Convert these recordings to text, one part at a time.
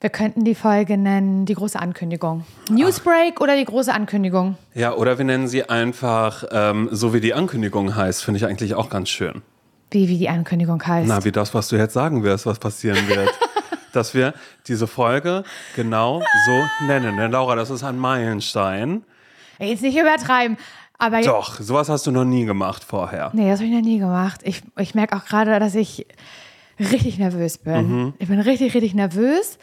Wir könnten die Folge nennen die große Ankündigung. Newsbreak oder die große Ankündigung? Ja, oder wir nennen sie einfach ähm, so wie die Ankündigung heißt, finde ich eigentlich auch ganz schön. Wie, wie die Ankündigung heißt? Na, wie das, was du jetzt sagen wirst, was passieren wird. Dass wir diese Folge genau so nennen. Denn Laura, das ist ein Meilenstein. Jetzt nicht übertreiben. Aber Doch, sowas hast du noch nie gemacht vorher. Nee, das habe ich noch nie gemacht. Ich, ich merke auch gerade, dass ich richtig nervös bin. Mhm. Ich bin richtig, richtig nervös,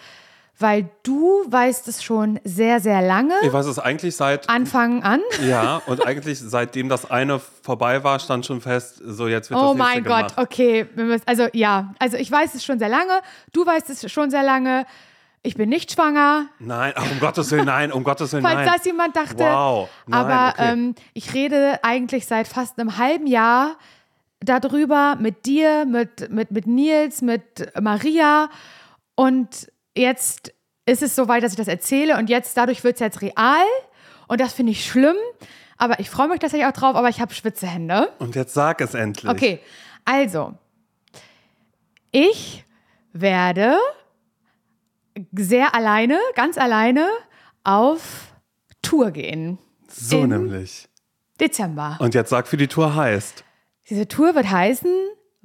weil du weißt es schon sehr, sehr lange. Ich weiß es eigentlich seit Anfang an. Ja, und eigentlich seitdem das eine vorbei war, stand schon fest, so jetzt wird Oh das nächste mein Gott, gemacht. okay. wir müssen- Also ja, also ich weiß es schon sehr lange. Du weißt es schon sehr lange. Ich bin nicht schwanger. Nein, ach, um Gottes Willen, nein, um Gottes Willen, Falls nein. das jemand dachte. Wow, nein, Aber okay. ähm, ich rede eigentlich seit fast einem halben Jahr darüber mit dir, mit, mit, mit Nils, mit Maria. Und jetzt ist es soweit, dass ich das erzähle. Und jetzt, dadurch wird es jetzt real. Und das finde ich schlimm. Aber ich freue mich tatsächlich auch drauf, aber ich habe schwitze Hände. Und jetzt sag es endlich. Okay, also, ich werde sehr alleine, ganz alleine auf Tour gehen. So nämlich. Dezember. Und jetzt sag, wie die Tour heißt. Diese Tour wird heißen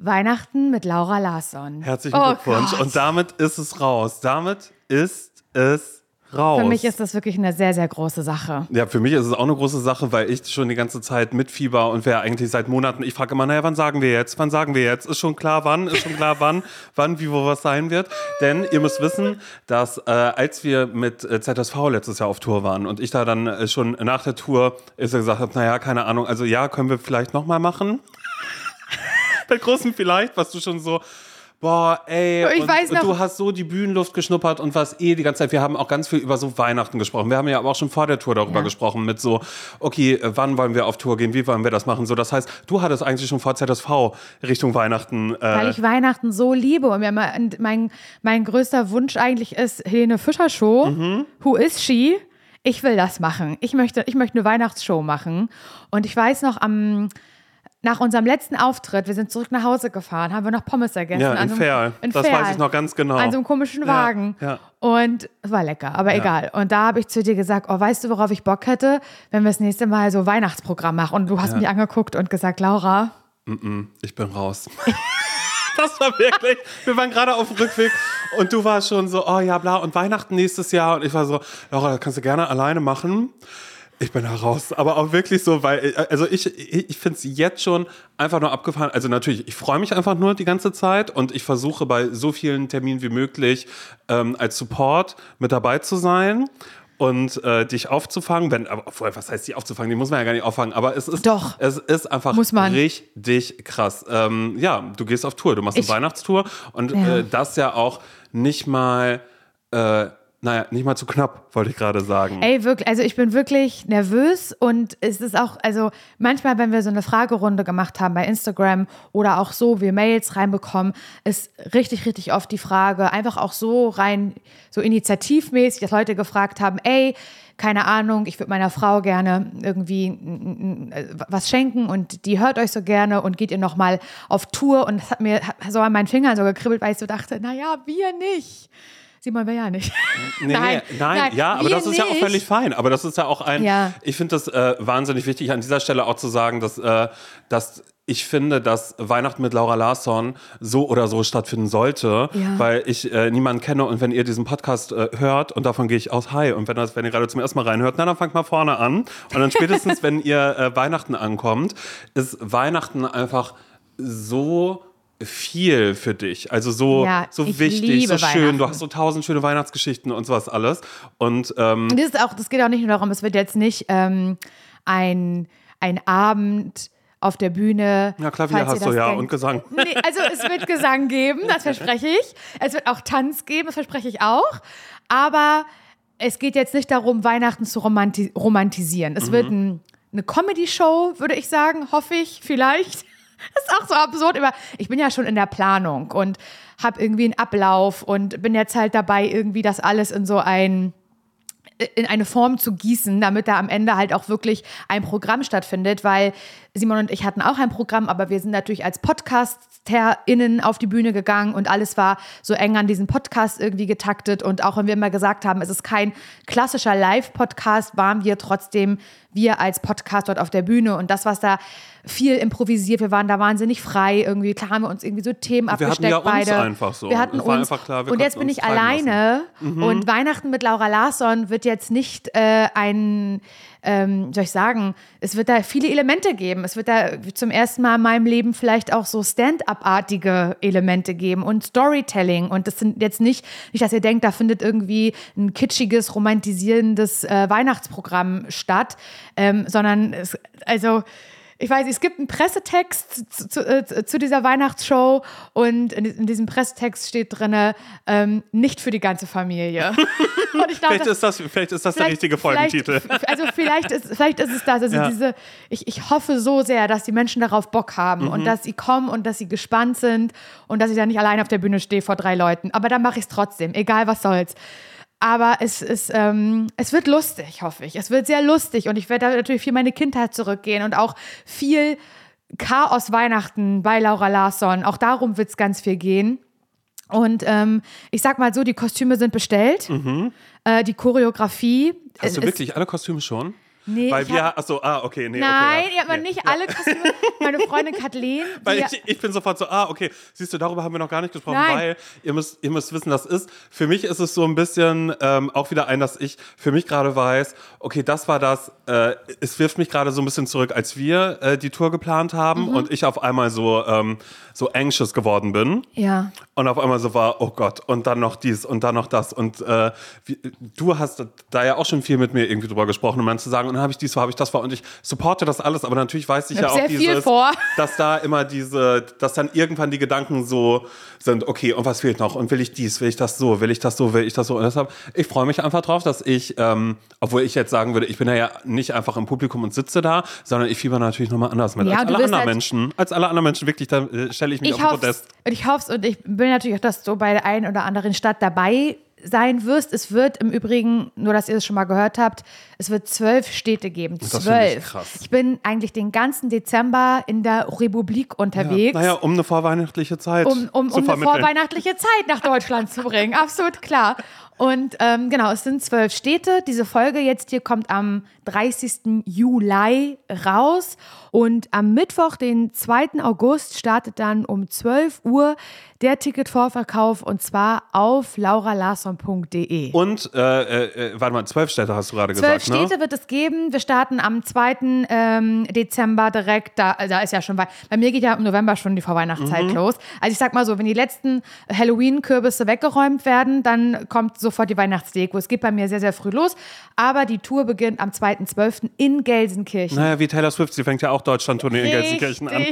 Weihnachten mit Laura Larsson. Herzlichen Oh Glückwunsch. Gott. Und damit ist es raus. Damit ist es raus. Für mich ist das wirklich eine sehr, sehr große Sache. ja, für mich ist es auch eine große Sache, weil ich schon die ganze Zeit mit Fieber und wer eigentlich seit Monaten, ich frage immer, naja, wann sagen wir jetzt? Wann sagen wir jetzt? Ist schon klar, wann? Ist schon klar, wann? wann, wie, wo was sein wird? Denn ihr müsst wissen, dass äh, als wir mit äh, ZSV letztes Jahr auf Tour waren und ich da dann äh, schon nach der Tour ist er gesagt habe, naja, keine Ahnung, also ja, können wir vielleicht nochmal machen? Bei großen vielleicht, was du schon so, boah, ey, Ich und, weiß und noch- du hast so die Bühnenluft geschnuppert und was eh die ganze Zeit. Wir haben auch ganz viel über so Weihnachten gesprochen. Wir haben ja aber auch schon vor der Tour darüber Ja. gesprochen mit so, okay, äh, wann wollen wir auf Tour gehen, wie wollen wir das machen? So, das heißt, du hattest eigentlich schon vor ZSV Richtung Weihnachten. Weil Äh, ich Weihnachten so liebe und mir und mein, mein größter Wunsch eigentlich ist Helene Fischer Show. Mhm. Who is she? Ich will das machen. Ich möchte, ich möchte eine Weihnachtsshow machen. Und ich weiß noch, am, nach unserem letzten Auftritt, wir sind zurück nach Hause gefahren, haben wir noch Pommes gegessen. ja, in so einem- Ferl. in Das Ferl. weiß ich noch ganz genau. An so einem komischen Wagen. ja. Und es war lecker, aber egal. Und da habe ich zu dir gesagt, oh, weißt du, worauf ich Bock hätte, wenn wir das nächste Mal so Weihnachtsprogramm machen. Und du hast mich angeguckt und gesagt, Laura, Ich bin raus. Das war wirklich, wir waren gerade auf dem Rückweg und du warst schon so, oh ja, bla, und Weihnachten nächstes Jahr. Und ich war so, Laura, das kannst du gerne alleine machen. Ich bin da raus. Aber auch wirklich so, weil, also ich, ich, finde es jetzt schon einfach nur abgefahren. Also natürlich, ich freue mich einfach nur die ganze Zeit und ich versuche bei so vielen Terminen wie möglich ähm, als Support mit dabei zu sein. Und äh, dich aufzufangen, wenn, aber was heißt die aufzufangen? Die muss man ja gar nicht auffangen, aber es ist, Doch. es ist einfach richtig krass. Ähm, ja, du gehst auf Tour, du machst Ich- eine Weihnachtstour und Ja. äh, das ja auch nicht mal, äh, naja, nicht mal zu knapp, wollte ich gerade sagen. Ey, wirklich, also ich bin wirklich nervös und es ist auch, also manchmal, wenn wir so eine Fragerunde gemacht haben bei Instagram oder auch so, wir Mails reinbekommen, ist richtig, richtig oft die Frage, einfach auch so rein, so initiativmäßig, dass Leute gefragt haben, ey, keine Ahnung, ich würde meiner Frau gerne irgendwie äh, was schenken und die hört euch so gerne und geht ihr nochmal auf Tour und das hat mir so an meinen Fingern so gekribbelt, weil ich so dachte, naja, wir nicht. Simon will ja nicht. Nee, Nein, nein, nein, ja, aber das ist ja auch nicht. völlig fein. Aber das ist ja auch ein, Ja. ich finde das äh, wahnsinnig wichtig, an dieser Stelle auch zu sagen, dass, äh, dass ich finde, dass Weihnachten mit Laura Larsson so oder so stattfinden sollte, Ja. weil ich äh, niemanden kenne und wenn ihr diesen Podcast äh, hört und davon gehe ich aus, hi, und wenn, das, wenn ihr gerade zum ersten Mal reinhört, na, dann fangt mal vorne an und dann spätestens, wenn ihr äh, Weihnachten ankommt, ist Weihnachten einfach so viel für dich, also so, Ja, so ich wichtig, so schön, du hast so tausend schöne Weihnachtsgeschichten und sowas alles und ähm, das ist auch, das geht auch nicht nur darum, es wird jetzt nicht ähm, ein, ein Abend auf der Bühne. Ja, Klavier hast du ja denkt. und Gesang. Nee, also es wird Gesang geben, das verspreche ich. Es wird auch Tanz geben, das verspreche ich auch. Aber es geht jetzt nicht darum, Weihnachten zu romanti romantisieren. Es wird ein, eine Comedy-Show, würde ich sagen, hoffe ich, vielleicht. Das ist auch so absurd, aber ich bin ja schon in der Planung und habe irgendwie einen Ablauf und bin jetzt halt dabei, irgendwie das alles in so ein in eine Form zu gießen, damit da am Ende halt auch wirklich ein Programm stattfindet, weil Simon und ich hatten auch ein Programm, aber wir sind natürlich als PodcasterInnen auf die Bühne gegangen und alles war so eng an diesen Podcast irgendwie getaktet. Und auch wenn wir immer gesagt haben, es ist kein klassischer Live-Podcast, waren wir trotzdem wir als Podcast dort auf der Bühne und das, was da viel improvisiert, wir waren da wahnsinnig frei irgendwie, klar haben wir uns irgendwie so Themen wir abgesteckt hatten ja beide. uns einfach so. Wir hatten Es war uns einfach klar, wir und jetzt bin ich alleine Mhm. und Weihnachten mit Laura Larsson wird jetzt nicht äh, ein, ähm, soll ich sagen, es wird da viele Elemente geben. Es wird da zum ersten Mal in meinem Leben vielleicht auch so Stand-up-artige Elemente geben und Storytelling. Und das sind jetzt nicht, nicht, dass ihr denkt, da findet irgendwie ein kitschiges, romantisierendes äh, Weihnachtsprogramm statt, ähm, sondern es, also ich weiß, es gibt einen Pressetext zu, zu, äh, zu dieser Weihnachtsshow und in, in diesem Pressetext steht drin, ähm, nicht für die ganze Familie. glaube, Vielleicht ist das, vielleicht ist das der richtige Folgentitel. Also vielleicht ist, vielleicht ist es das. Also Ja. diese, ich, ich hoffe so sehr, dass die Menschen darauf Bock haben Mhm. und dass sie kommen und dass sie gespannt sind und dass ich da nicht allein auf der Bühne stehe vor drei Leuten. Aber dann mache ich es trotzdem, egal was soll's. Aber es ist, ähm, es wird lustig, hoffe ich. Es wird sehr lustig und ich werde da natürlich viel meine Kindheit zurückgehen und auch viel Chaos Weihnachten bei Laura Larsson. Auch darum wird es ganz viel gehen. Und ähm, ich sag mal so, die Kostüme sind bestellt, äh, die Choreografie. Mhm. Hast du wirklich alle Kostüme schon? Nee, Weil wir, hab- achso, ah, okay, nee, Nein, okay, ihr habt nee. nicht alle Kostüme. Meine Freundin Kathleen, Weil ich, ich bin sofort so, ah, okay, siehst du, darüber haben wir noch gar nicht gesprochen, Nein. weil ihr müsst, ihr müsst wissen, das ist, für mich ist es so ein bisschen ähm, auch wieder ein, dass ich für mich gerade weiß, okay, das war das, äh, es wirft mich gerade so ein bisschen zurück, als wir äh, die Tour geplant haben Mhm. und ich auf einmal so, ähm, so anxious geworden bin. ja. Und auf einmal so war, oh Gott, und dann noch dies und dann noch das. Und äh, wie, du hast da ja auch schon viel mit mir irgendwie drüber gesprochen, um dann zu sagen, und dann habe ich dies, so habe ich das vor. Und ich supporte das alles, aber natürlich weiß ich Ich ja auch dieses, vor. dass da immer diese, dass dann irgendwann die Gedanken so sind, okay, und was fehlt noch? Und will ich dies, will ich das so, will ich das so, will ich das so? Und deshalb, ich freue mich einfach drauf, dass ich, ähm, obwohl ich jetzt sagen würde, ich bin ja, ja nicht einfach im Publikum und sitze da, sondern ich fieber natürlich nochmal anders mit Ja, als alle anderen halt- Menschen. Als alle anderen Menschen, wirklich, da äh, stelle ich mich Ich auf den Podest. und ich hoffe und ich will natürlich auch, dass du bei der einen oder anderen Stadt dabei sein wirst. Es wird im Übrigen, nur dass ihr es schon mal gehört habt, es wird zwölf Städte geben. Ich Zwölf. krass. Ich bin eigentlich den ganzen Dezember in der Republik unterwegs. Naja, um eine vorweihnachtliche Zeit um, um, zu um eine vorweihnachtliche Zeit nach Deutschland zu bringen. Absolut klar. Und ähm, genau, es sind zwölf Städte. Diese Folge jetzt hier kommt am 30. Juli raus. Und am Mittwoch, den 2. August, startet dann um 12 Uhr der Ticketvorverkauf und zwar auf lauralarson.de. Und, äh, äh, äh, warte mal, zwölf Städte hast du gerade Zwölf gesagt, ne? Städte wird es geben. Wir starten am 2. Ähm, Dezember direkt. Da, da ist ja schon weit. Bei mir geht ja im November schon die Vorweihnachtszeit Mhm. los. Also ich sag mal so, wenn die letzten Halloween-Kürbisse weggeräumt werden, dann kommt sofort die Weihnachtsdeko. Es geht bei mir sehr, sehr früh los. Aber die Tour beginnt am 2.12. in Gelsenkirchen. Naja, wie Taylor Swift, sie fängt ja auch Deutschland-Tournee in Gelsenkirchen an.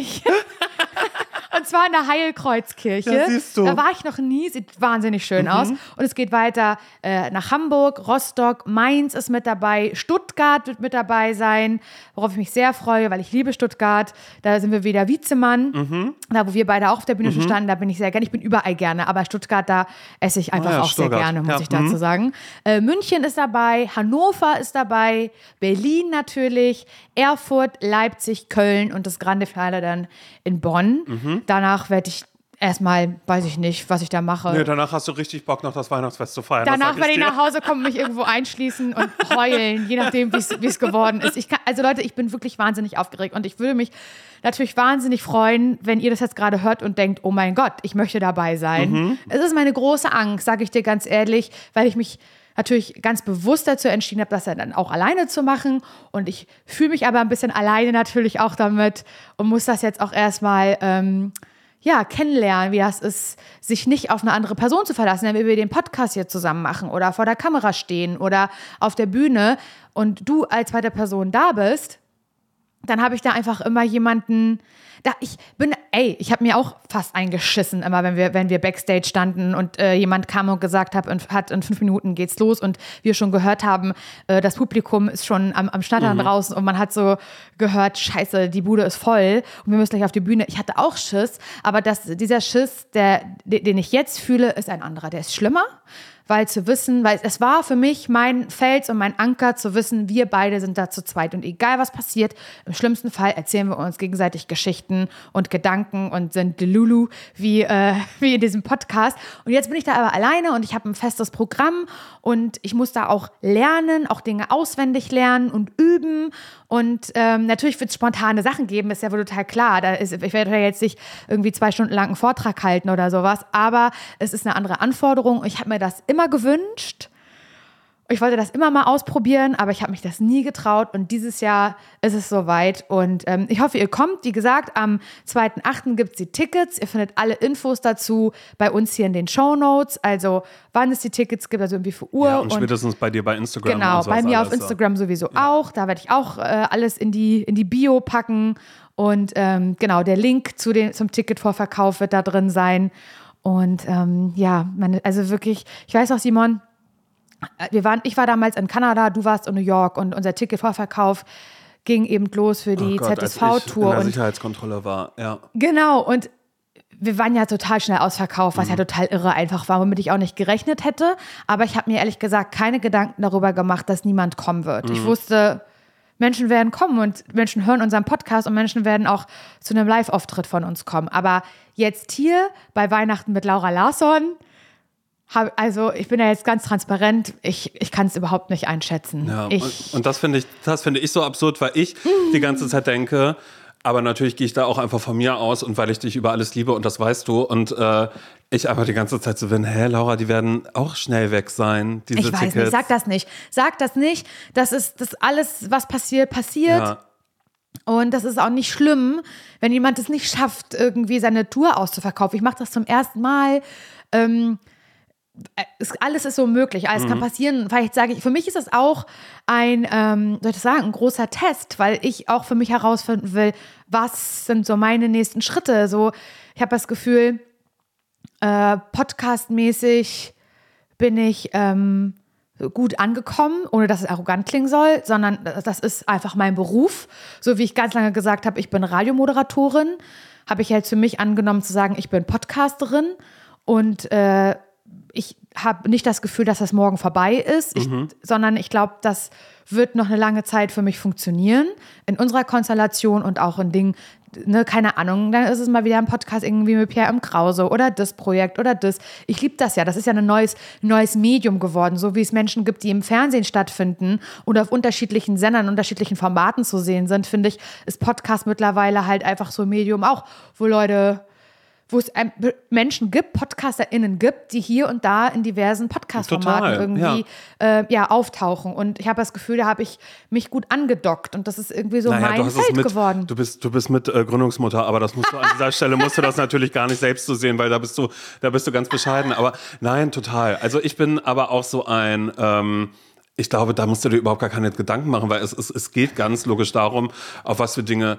Und zwar in der Heilkreuzkirche. Ja, siehst du. Mhm. Da war ich noch nie, sieht wahnsinnig schön aus. Und es geht weiter äh, nach Hamburg, Rostock, Mainz ist mit dabei, Stuttgart wird mit dabei sein, worauf ich mich sehr freue, weil ich liebe Stuttgart. Da sind wir wieder Wiezemann, Mhm. da wo wir beide auch auf der Bühne schon standen, da bin ich sehr gerne. Ich bin überall gerne, aber Stuttgart, da esse ich einfach Ah ja, auch sehr Stuttgart. gerne, muss Ja, ich dazu mhm. sagen. Äh, München ist dabei, Hannover ist dabei, Berlin natürlich, Erfurt, Leipzig, Köln und das Grande Finale dann in Bonn. Mhm. Danach werde ich erstmal, weiß ich nicht, was ich da mache. Nee, danach hast du richtig Bock, noch das Weihnachtsfest zu feiern. Danach werde ich nach Hause kommen, mich irgendwo einschließen und heulen, je nachdem, wie es geworden ist. Kann, also Leute, ich bin wirklich wahnsinnig aufgeregt und ich würde mich natürlich wahnsinnig freuen, wenn ihr das jetzt gerade hört und denkt, oh mein Gott, ich möchte dabei sein. Mhm. Es ist meine große Angst, sage ich dir ganz ehrlich, weil ich mich natürlich ganz bewusst dazu entschieden habe, das dann auch alleine zu machen. Und ich fühle mich aber ein bisschen alleine natürlich auch damit und muss das jetzt auch erstmal ähm, ja, kennenlernen, wie das ist, sich nicht auf eine andere Person zu verlassen, wenn wir den Podcast hier zusammen machen oder vor der Kamera stehen oder auf der Bühne und du als zweite Person da bist, dann habe ich da einfach immer jemanden. Da ich bin, ey, ich habe mir auch fast eingeschissen, immer wenn wir, wenn wir Backstage standen und äh, jemand kam und gesagt hat, in, hat, in fünf Minuten geht's los und wir schon gehört haben, äh, das Publikum ist schon am, am Schnattern draußen und man hat so gehört, scheiße, die Bude ist voll und wir müssen gleich auf die Bühne. Ich hatte auch Schiss, aber das, dieser Schiss, der, den ich jetzt fühle, ist ein anderer. Der ist schlimmer, weil zu wissen, weil es war für mich mein Fels und mein Anker zu wissen, wir beide sind da zu zweit und egal was passiert, im schlimmsten Fall erzählen wir uns gegenseitig Geschichten und Gedanken und sind Lulu wie, äh, wie in diesem Podcast. Und jetzt bin ich da aber alleine und ich habe ein festes Programm und ich muss da auch lernen, auch Dinge auswendig lernen und üben und ähm, natürlich wird es spontane Sachen geben, ist ja wohl total klar. Da ist, ich werde jetzt nicht irgendwie zwei Stunden lang einen Vortrag halten oder sowas, aber es ist eine andere Anforderung. Ich habe mir das immer gewünscht. Ich wollte das immer mal ausprobieren, aber ich habe mich das nie getraut und dieses Jahr ist es soweit und ähm, ich hoffe, ihr kommt. Wie gesagt, am 2.8. gibt es die Tickets. Ihr findet alle Infos dazu bei uns hier in den Show Notes. Also wann es die Tickets gibt, also irgendwie für Uhr. Ja, und, spätestens bei dir bei Instagram. Genau, bei mir auf Instagram so. sowieso ja. auch. Da werde ich auch äh, alles in die, in die Bio packen und ähm, genau, der Link zu den, zum Ticketvorverkauf wird da drin sein. Und ähm, ja, meine, also wirklich, ich weiß auch, Simon, wir waren, ich war damals in Kanada, du warst in New York und unser Ticketvorverkauf ging eben los für die oh ZSV-Tour. In der Sicherheitskontrolle war, ja. Genau, und wir waren ja total schnell ausverkauft, was mhm. ja total irre einfach war, womit ich auch nicht gerechnet hätte. Aber ich habe mir ehrlich gesagt keine Gedanken darüber gemacht, dass niemand kommen wird. Mhm. Ich wusste, Menschen werden kommen und Menschen hören unseren Podcast und Menschen werden auch zu einem Live-Auftritt von uns kommen. Aber jetzt hier bei Weihnachten mit Laura Larsson, also ich bin ja jetzt ganz transparent, ich, ich kann es überhaupt nicht einschätzen. Ja, und, und, das finde ich, das finde ich so absurd, weil ich die ganze Zeit denke, aber natürlich gehe ich da auch einfach von mir aus und weil ich dich über alles liebe und das weißt du. Und äh, ich einfach die ganze Zeit so bin, hä, Laura, die werden auch schnell weg sein, diese Ich weiß Tickets. nicht, sag das nicht. Sag das nicht. Das ist das alles, was passiert, passiert. Ja. Und das ist auch nicht schlimm, wenn jemand es nicht schafft, irgendwie seine Tour auszuverkaufen. Ich mache das zum ersten Mal. Ähm, alles ist so möglich, alles mhm. kann passieren. Vielleicht sage ich, für mich ist das auch ein, ähm, soll ich das sagen, ein großer Test, weil ich auch für mich herausfinden will, was sind so meine nächsten Schritte. So, ich habe das Gefühl, äh, podcastmäßig bin ich ähm, gut angekommen, ohne dass es arrogant klingen soll, sondern das ist einfach mein Beruf. So wie ich ganz lange gesagt habe, ich bin Radiomoderatorin, habe ich jetzt für mich angenommen zu sagen, ich bin Podcasterin und äh, ich habe nicht das Gefühl, dass das morgen vorbei ist, ich, mhm. sondern ich glaube, das wird noch eine lange Zeit für mich funktionieren in unserer Konstellation und auch in Dingen, ne, keine Ahnung, dann ist es mal wieder ein Podcast irgendwie mit Pierre M. Krause oder das Projekt oder das. Ich liebe das ja. Das ist ja ein neues, neues Medium geworden, so wie es Menschen gibt, die im Fernsehen stattfinden und auf unterschiedlichen Sendern, unterschiedlichen Formaten zu sehen sind, finde ich, ist Podcast mittlerweile halt einfach so ein Medium auch, wo Leute wo es Menschen gibt, PodcasterInnen gibt, die hier und da in diversen Podcast-Formaten irgendwie ja. Äh, ja. auftauchen. Und ich habe das Gefühl, da habe ich mich gut angedockt und das ist irgendwie so naja, mein Feld mit, geworden. Du bist, du bist mit äh, Gründungsmutter, aber das musst du an dieser Stelle musst du das natürlich gar nicht selbst so sehen, weil da bist du, da bist du ganz bescheiden. Aber nein, total. Also ich bin aber auch so ein ähm, ich glaube, da musst du dir überhaupt gar keine Gedanken machen, weil es, es, es geht ganz logisch darum, auf was für Dinge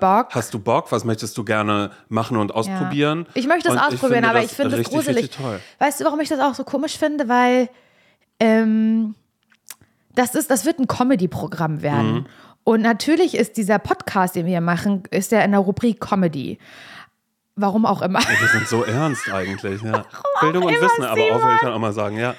Bock? hast du Bock, was möchtest du gerne machen und ausprobieren. Ja. Ich möchte es ausprobieren, ich aber ich finde es gruselig. Weißt du, warum ich das auch so komisch finde? Weil ähm, das, ist, das wird ein Comedy-Programm werden. Mhm. Und natürlich ist dieser Podcast, den wir machen, ist ja in der Rubrik Comedy. Warum auch immer. Ja, wir sind so ernst eigentlich, ja. Bildung und Wissen, aber auch, will ich dann auch mal sagen, ja.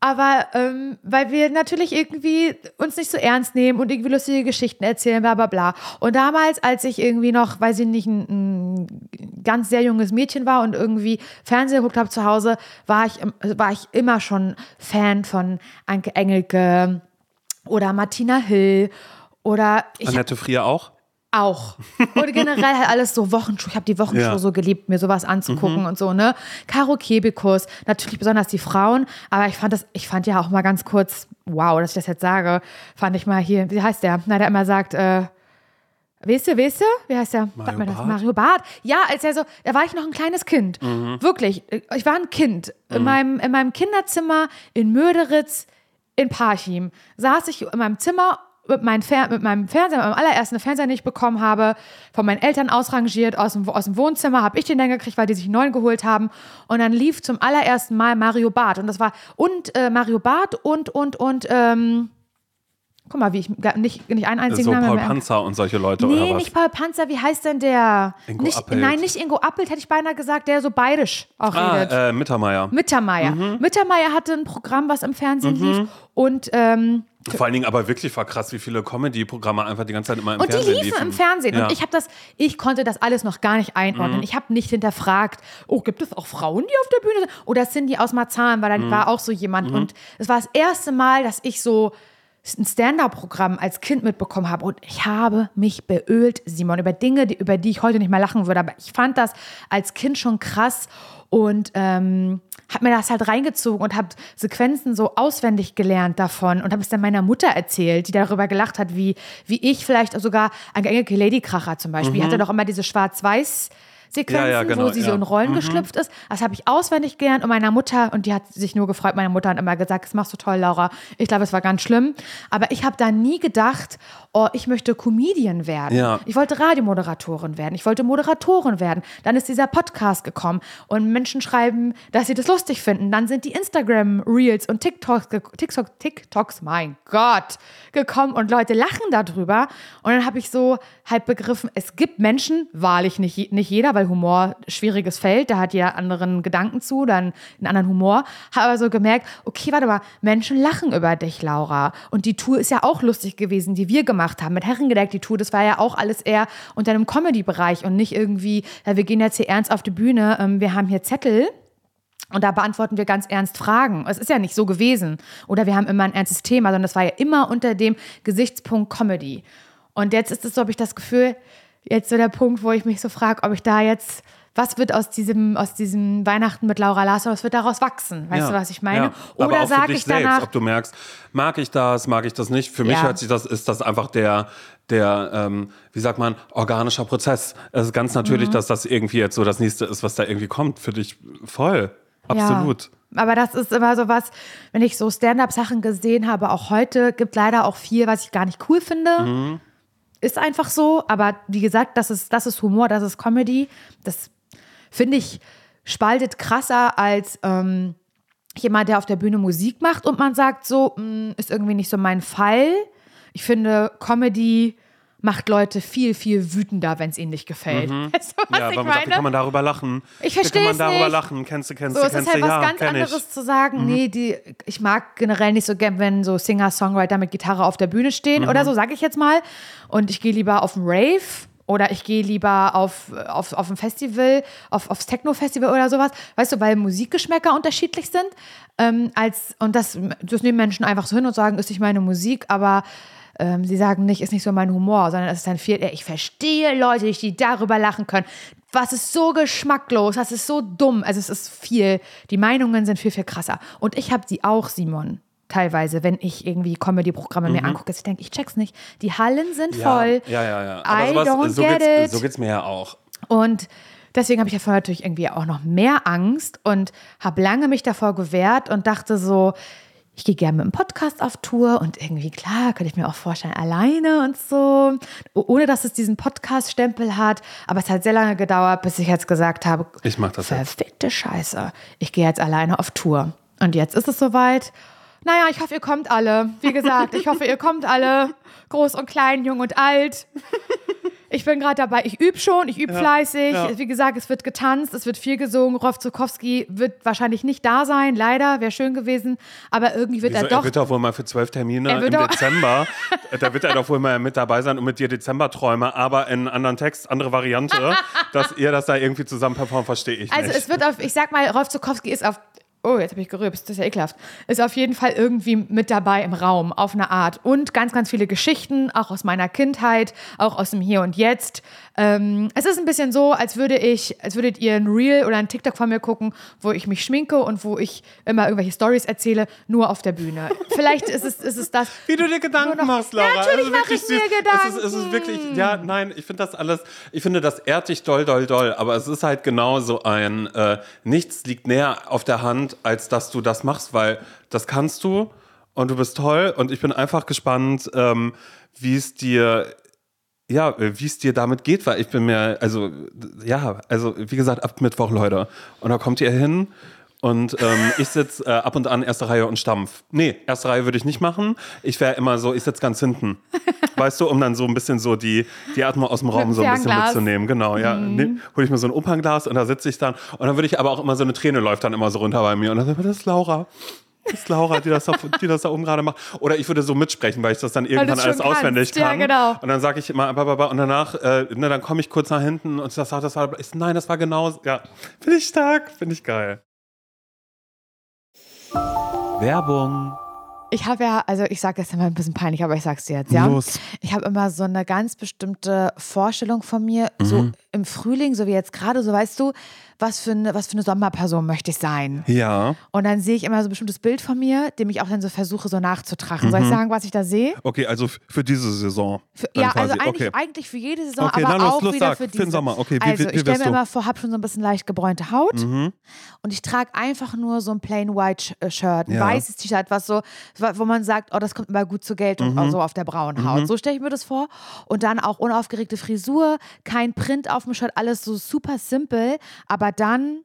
Aber ähm, weil wir natürlich irgendwie uns nicht so ernst nehmen und irgendwie lustige Geschichten erzählen, bla bla bla. Und damals, als ich irgendwie noch, weiß ich nicht, ein, ein ganz sehr junges Mädchen war und irgendwie Fernsehen geguckt habe zu Hause, war ich, war ich immer schon Fan von Anke Engelke oder Martina Hill oder Annette Frier auch? Auch. Und generell halt alles so Wochenshow. Ich habe die Wochenshow ja. so geliebt, mir sowas anzugucken mhm. und so, ne? Karo Kebekus, natürlich besonders die Frauen, aber ich fand das, ich fand ja auch mal ganz kurz, wow, dass ich das jetzt sage, fand ich mal hier, wie heißt der? Na, der immer sagt, äh, Weißt du, weißt du? Wie heißt der? Mario Barth. Mario Barth. Ja, als er so, da war ich noch ein kleines Kind. Mhm. Wirklich. Ich war ein Kind. Mhm. In, meinem, in meinem Kinderzimmer in Möderitz in Parchim saß ich in meinem Zimmer mit, mein mit meinem Fernseher, mit meinem allerersten Fernseher, den ich bekommen habe, von meinen Eltern ausrangiert, aus dem, aus dem Wohnzimmer, habe ich den dann gekriegt, weil die sich einen neuen geholt haben. Und dann lief zum allerersten Mal Mario Barth. Und das war, und äh, Mario Barth und, und, und, ähm, Guck mal, wie ich nicht, nicht einen einzigen So Namen Paul mehr. Panzer und solche Leute Nee, oder was? nicht Paul Panzer, wie heißt denn der? Ingo nicht, Appelt. Nein, nicht Ingo Appelt, hätte ich beinahe gesagt, der so bayerisch auch redet. ah, äh, Mittermeier. Mittermeier. Mhm. Mittermeier hatte ein Programm, was im Fernsehen lief. Und, ähm, Vor allen Dingen aber wirklich war krass, wie viele Comedy-Programme einfach die ganze Zeit immer im und die Fernsehen liefen im Fernsehen. Ja. Und ich habe das, ich konnte das alles noch gar nicht einordnen. Ich habe nicht hinterfragt, oh, gibt es auch Frauen, die auf der Bühne sind? Oder Cindy aus Marzahn, weil dann war auch so jemand. Und es war das erste Mal, dass ich so ein Stand-up-Programm als Kind mitbekommen habe. Und ich habe mich beölt, Simon, über Dinge, die, über die ich heute nicht mehr lachen würde. Aber ich fand das als Kind schon krass und ähm, habe mir das halt reingezogen und habe Sequenzen so auswendig gelernt davon und habe es dann meiner Mutter erzählt, die darüber gelacht hat, wie, wie ich vielleicht sogar an Engelke Ladykracher zum Beispiel, die hatte doch immer diese Schwarz-Weiß- Sequenzen, Ja, ja, genau, wo sie so ja. in Rollen geschlüpft ist. Das habe ich auswendig gelernt und meiner Mutter, und die hat sich nur gefreut, meine Mutter hat immer gesagt, das machst du toll, Laura. Ich glaube, es war ganz schlimm. Aber ich habe da nie gedacht, oh, ich möchte Comedian werden. Ich wollte Radiomoderatorin werden. Ich wollte Moderatorin werden. Dann ist dieser Podcast gekommen und Menschen schreiben, dass sie das lustig finden. Dann sind die Instagram-Reels und TikToks, TikTok, TikToks, mein Gott, gekommen und Leute lachen darüber. Und dann habe ich so halt begriffen, es gibt Menschen, wahrlich nicht, nicht jeder, weil Humor schwieriges Feld, da hat ja anderen Gedanken zu, dann einen anderen Humor. Habe aber so gemerkt, okay, warte mal, Menschen lachen über dich, Laura. Und die Tour ist ja auch lustig gewesen, die wir gemacht haben. Mit Herrengedeck die Tour, das war ja auch alles eher unter einem Comedy-Bereich und nicht irgendwie, ja, wir gehen jetzt hier ernst auf die Bühne, ähm, wir haben hier Zettel. Und da beantworten wir ganz ernst Fragen. Es ist ja nicht so gewesen. Oder wir haben immer ein ernstes Thema, sondern es war ja immer unter dem Gesichtspunkt Comedy. Und jetzt ist es so, habe ich das Gefühl, jetzt so der Punkt, wo ich mich so frage, ob ich da jetzt, was wird aus diesem, aus diesem Weihnachten mit Laura Larsson, was wird daraus wachsen? Weißt Ja, du, was ich meine? ja. Oder sage ich danach, selbst, ob du merkst, mag ich das, mag ich das nicht. Für mich hört sich das, ist das einfach der, der, ähm, wie sagt man, organischer Prozess. Es ist ganz natürlich, Mhm. dass das irgendwie jetzt so das nächste ist, was da irgendwie kommt. Für dich voll. Absolut. Ja, aber das ist immer so was, wenn ich so Stand-up-Sachen gesehen habe, auch heute, gibt leider auch viel, was ich gar nicht cool finde. Mhm. Ist einfach so, aber wie gesagt, das ist, das ist Humor, das ist Comedy. Das finde ich spaltet krasser als ähm, jemand, der auf der Bühne Musik macht und man sagt so, mh, ist irgendwie nicht so mein Fall. Ich finde, Comedy macht Leute viel, viel wütender, wenn es ihnen nicht gefällt. Weißt du, was Mhm. Ja, ich man sagt, wie meine? kann man darüber lachen? Ich Wie versteh's kann man darüber nicht. lachen? Kennst du, kennst So, du, es ist kennst halt du? was Ja, ganz anderes ich. zu sagen. Nee, die, ich mag generell nicht so gern, wenn so Singer-Songwriter mit Gitarre auf der Bühne stehen oder so, sage ich jetzt mal. Und ich gehe lieber auf einen Rave oder ich gehe lieber auf, auf, auf ein Festival, auf, aufs Techno-Festival oder sowas. Weißt du, weil Musikgeschmäcker unterschiedlich sind. Ähm, als, und das, das nehmen Menschen einfach so hin und sagen, ist nicht meine Musik, aber ähm, sie sagen nicht, ist nicht so mein Humor, sondern es ist dann viel, ich verstehe Leute, die darüber lachen können. Was ist so geschmacklos, das ist so dumm. Also es ist viel, die Meinungen sind viel, viel krasser. Und ich habe die auch, Simon, teilweise, wenn ich irgendwie Comedy-Programme mir angucke. Ich denke, ich check's nicht. Die Hallen sind Mhm. Ja, voll. Ja, ja, ja. Aber I sowas, don't so, get geht's, it. so geht's mir ja auch. Und deswegen habe ich davor natürlich irgendwie auch noch mehr Angst und habe lange mich davor gewehrt und dachte so, ich gehe gerne mit dem Podcast auf Tour und irgendwie, klar, könnte ich mir auch vorstellen, alleine und so, ohne dass es diesen Podcast-Stempel hat. Aber es hat sehr lange gedauert, bis ich jetzt gesagt habe, Ich mach das jetzt. verfickte Scheiße, ich gehe jetzt alleine auf Tour. Und jetzt ist es soweit. Naja, ich hoffe, ihr kommt alle. Wie gesagt, ich hoffe, ihr kommt alle. Groß und klein, jung und alt. Ich bin gerade dabei, ich übe schon, ich übe fleißig. ja. Wie gesagt, es wird getanzt, es wird viel gesungen. Rolf Zukowski wird wahrscheinlich nicht da sein, leider, wäre schön gewesen. Aber irgendwie wird Wieso, er doch. er wird doch wohl mal für zwölf Termine Er im Dezember, da wird er doch wohl mal mit dabei sein und mit dir Dezemberträume, aber in anderen Text, andere Variante, dass ihr das da irgendwie zusammen performt, verstehe ich Also nicht. es wird auf, ich sag mal, Rolf Zukowski ist auf, oh, jetzt habe ich gerübst, das ist ja ekelhaft, ist auf jeden Fall irgendwie mit dabei im Raum, auf eine Art. Und ganz, ganz viele Geschichten, auch aus meiner Kindheit, auch aus dem Hier und Jetzt. Ähm, es ist ein bisschen so, als würde ich, als würdet ihr ein Reel oder ein TikTok von mir gucken, wo ich mich schminke und wo ich immer irgendwelche Stories erzähle, nur auf der Bühne. Vielleicht ist es, ist es das. Wie du dir Gedanken machst, Laura. Ja, natürlich Es ist mach wirklich ich mir süß. Es ist, es ist Gedanken. wirklich, ja, nein, ich finde das alles, ich finde das ehrt dich doll, doll, doll, aber es ist halt genau so ein, äh, nichts liegt näher auf der Hand, als dass du das machst, weil das kannst du und du bist toll und ich bin einfach gespannt, ähm, wie es dir ja, wie es dir damit geht, weil ich bin mir, also, ja, also, wie gesagt, ab Mittwoch, Leute. Und da kommt ihr hin Und ähm, ich sitze äh, ab und an erste Reihe und Stampf. Nee, erste Reihe würde ich nicht machen. Ich wäre immer so, ich sitze ganz hinten. weißt du, um dann so ein bisschen so die, die Atmo aus dem Raum so ein bisschen mitzunehmen. Genau, ja. Mhm. Nee, hole ich mir so ein Opernglas und da sitze ich dann. Und dann würde ich aber auch immer so eine Träne läuft dann immer so runter bei mir. Und dann sage ich, das ist Laura. Das ist Laura, die das, da, die das da oben gerade macht. Oder ich würde so mitsprechen, weil ich das dann irgendwann alles kannst. auswendig Ja, kann. genau. Und dann sage ich immer, ba, ba, ba, und danach, äh, ne, dann komme ich kurz nach hinten und das, das war, ist, nein, das war genau, ja, finde ich stark, finde ich geil. Werbung. Ich habe ja, also ich sage jetzt immer ein bisschen peinlich, aber ich sag's dir jetzt, ja. Los. Ich habe immer so eine ganz bestimmte Vorstellung von mir, so Mhm. Im Frühling, so wie jetzt gerade, so weißt du, was für eine, was für eine Sommerperson möchte ich sein. Ja. Und dann sehe ich immer so ein bestimmtes Bild von mir, dem ich auch dann so versuche, so nachzutragen. Mhm. Soll ich sagen, was ich da sehe? Okay, also für diese Saison. Für, ja, quasi. also eigentlich, okay. eigentlich für jede Saison, Okay, aber los, auch los, wieder sag, für für diese. den Sommer. Okay, wie- also wie- wie ich stelle mir du? immer vor, habe schon so ein bisschen leicht gebräunte Haut Mhm. und ich trage einfach nur so ein plain white äh, Shirt, ein Ja. weißes T-Shirt, was so, wo man sagt, oh, das kommt immer gut zur Geltung, Mhm. so auf der braunen Haut. So stelle ich mir das vor. Und dann auch unaufgeregte Frisur, kein Print auf dem Shirt, alles so super simpel, aber dann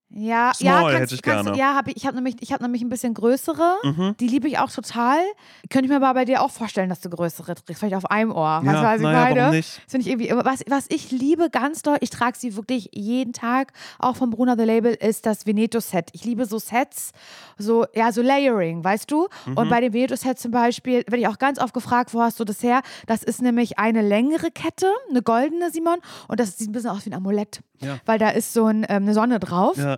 Ja, Small ja, kannst, hätte ich kannst, gerne. Ja, hab ich, ich habe nämlich, ich hab nämlich ein bisschen größere. Mhm. Die liebe ich auch total. Könnte ich mir aber bei dir auch vorstellen, dass du größere trägst. Vielleicht auf einem Ohr. Ja, was ich naja, meine? warum nicht? Das finde ich irgendwie, was, was ich liebe ganz doll, ich trage sie wirklich jeden Tag, auch vom Bruna The Label, ist das Veneto-Set. Ich liebe so Sets, so, ja, so Layering, weißt du? Mhm. Und bei dem Veneto-Set zum Beispiel, werde ich auch ganz oft gefragt, wo hast du das her? Das ist nämlich eine längere Kette, eine goldene, Simon, und das sieht ein bisschen aus wie ein Amulett. Ja. Weil da ist so ein, ähm, eine Sonne drauf. Ja.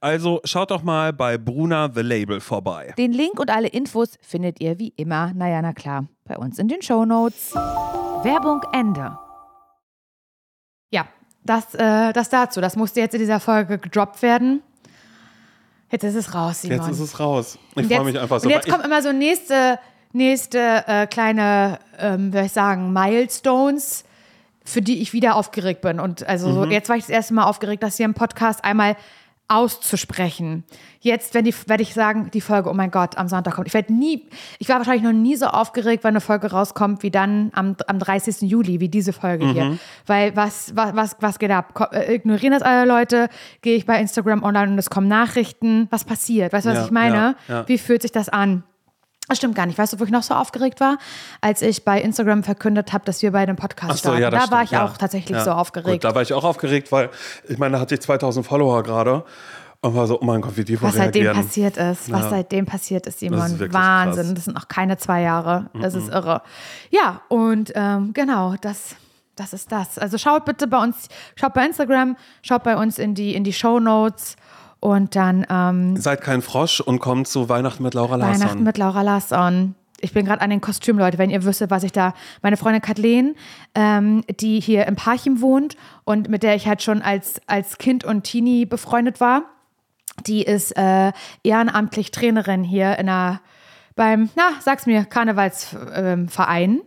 Also schaut doch mal bei Bruna The Label vorbei. Den Link und alle Infos findet ihr wie immer, naja, na klar, bei uns in den Shownotes. Werbung Ende. Ja, das, äh, das dazu. Das musste jetzt in dieser Folge gedroppt werden. Jetzt ist es raus, Simon. Jetzt ist es raus. Ich freue mich einfach so. Und jetzt kommen immer so nächste, nächste äh, kleine, ähm, soll ich sagen, Milestones, für die ich wieder aufgeregt bin. Und also Mhm. so, jetzt war ich das erste Mal aufgeregt, das hier im Podcast einmal auszusprechen. Jetzt wenn die, werde ich sagen, die Folge, oh mein Gott, am Sonntag kommt. Ich werde nie, ich war wahrscheinlich noch nie so aufgeregt, wenn eine Folge rauskommt, wie dann am, am 30. Juli, wie diese Folge Mhm. hier. Weil was, was, was, was geht ab? Ko äh, ignorieren das alle Leute? Gehe ich bei Instagram online und es kommen Nachrichten? Was passiert? Weißt du, was Ja, ich meine? ja, ja. Wie fühlt sich das an? Das stimmt gar nicht. Weißt du, wo ich noch so aufgeregt war? Als ich bei Instagram verkündet habe, dass wir bei einem Podcast Ach so, starten. ja, das da war stimmt, ich ja. auch tatsächlich Ja. so aufgeregt. Gut, da war ich auch aufgeregt, weil ich meine, da hatte ich 2000 Follower gerade und war so, oh mein Gott, wie die was seitdem reagieren. passiert ist, was Ja. seitdem passiert ist, Das Simon. ist wirklich Wahnsinn. krass. Das sind noch keine zwei Jahre. Das ist irre. Ja, und ähm, genau, das, das ist das. Also schaut bitte bei uns, schaut bei Instagram, schaut bei uns in die, in die Show Notes und dann ähm, Seid kein Frosch und kommt zu Weihnachten mit Laura Larsson. Weihnachten mit Laura Larsson. Ich bin gerade an den Kostümen, Leute. Wenn ihr wüsstet, was ich da. Meine Freundin Kathleen, ähm, die hier im Parchim wohnt und mit der ich halt schon als, als Kind und Teenie befreundet war, die ist äh, ehrenamtlich Trainerin hier in einer, beim, na, sag's mir, Karnevalsverein. Verein.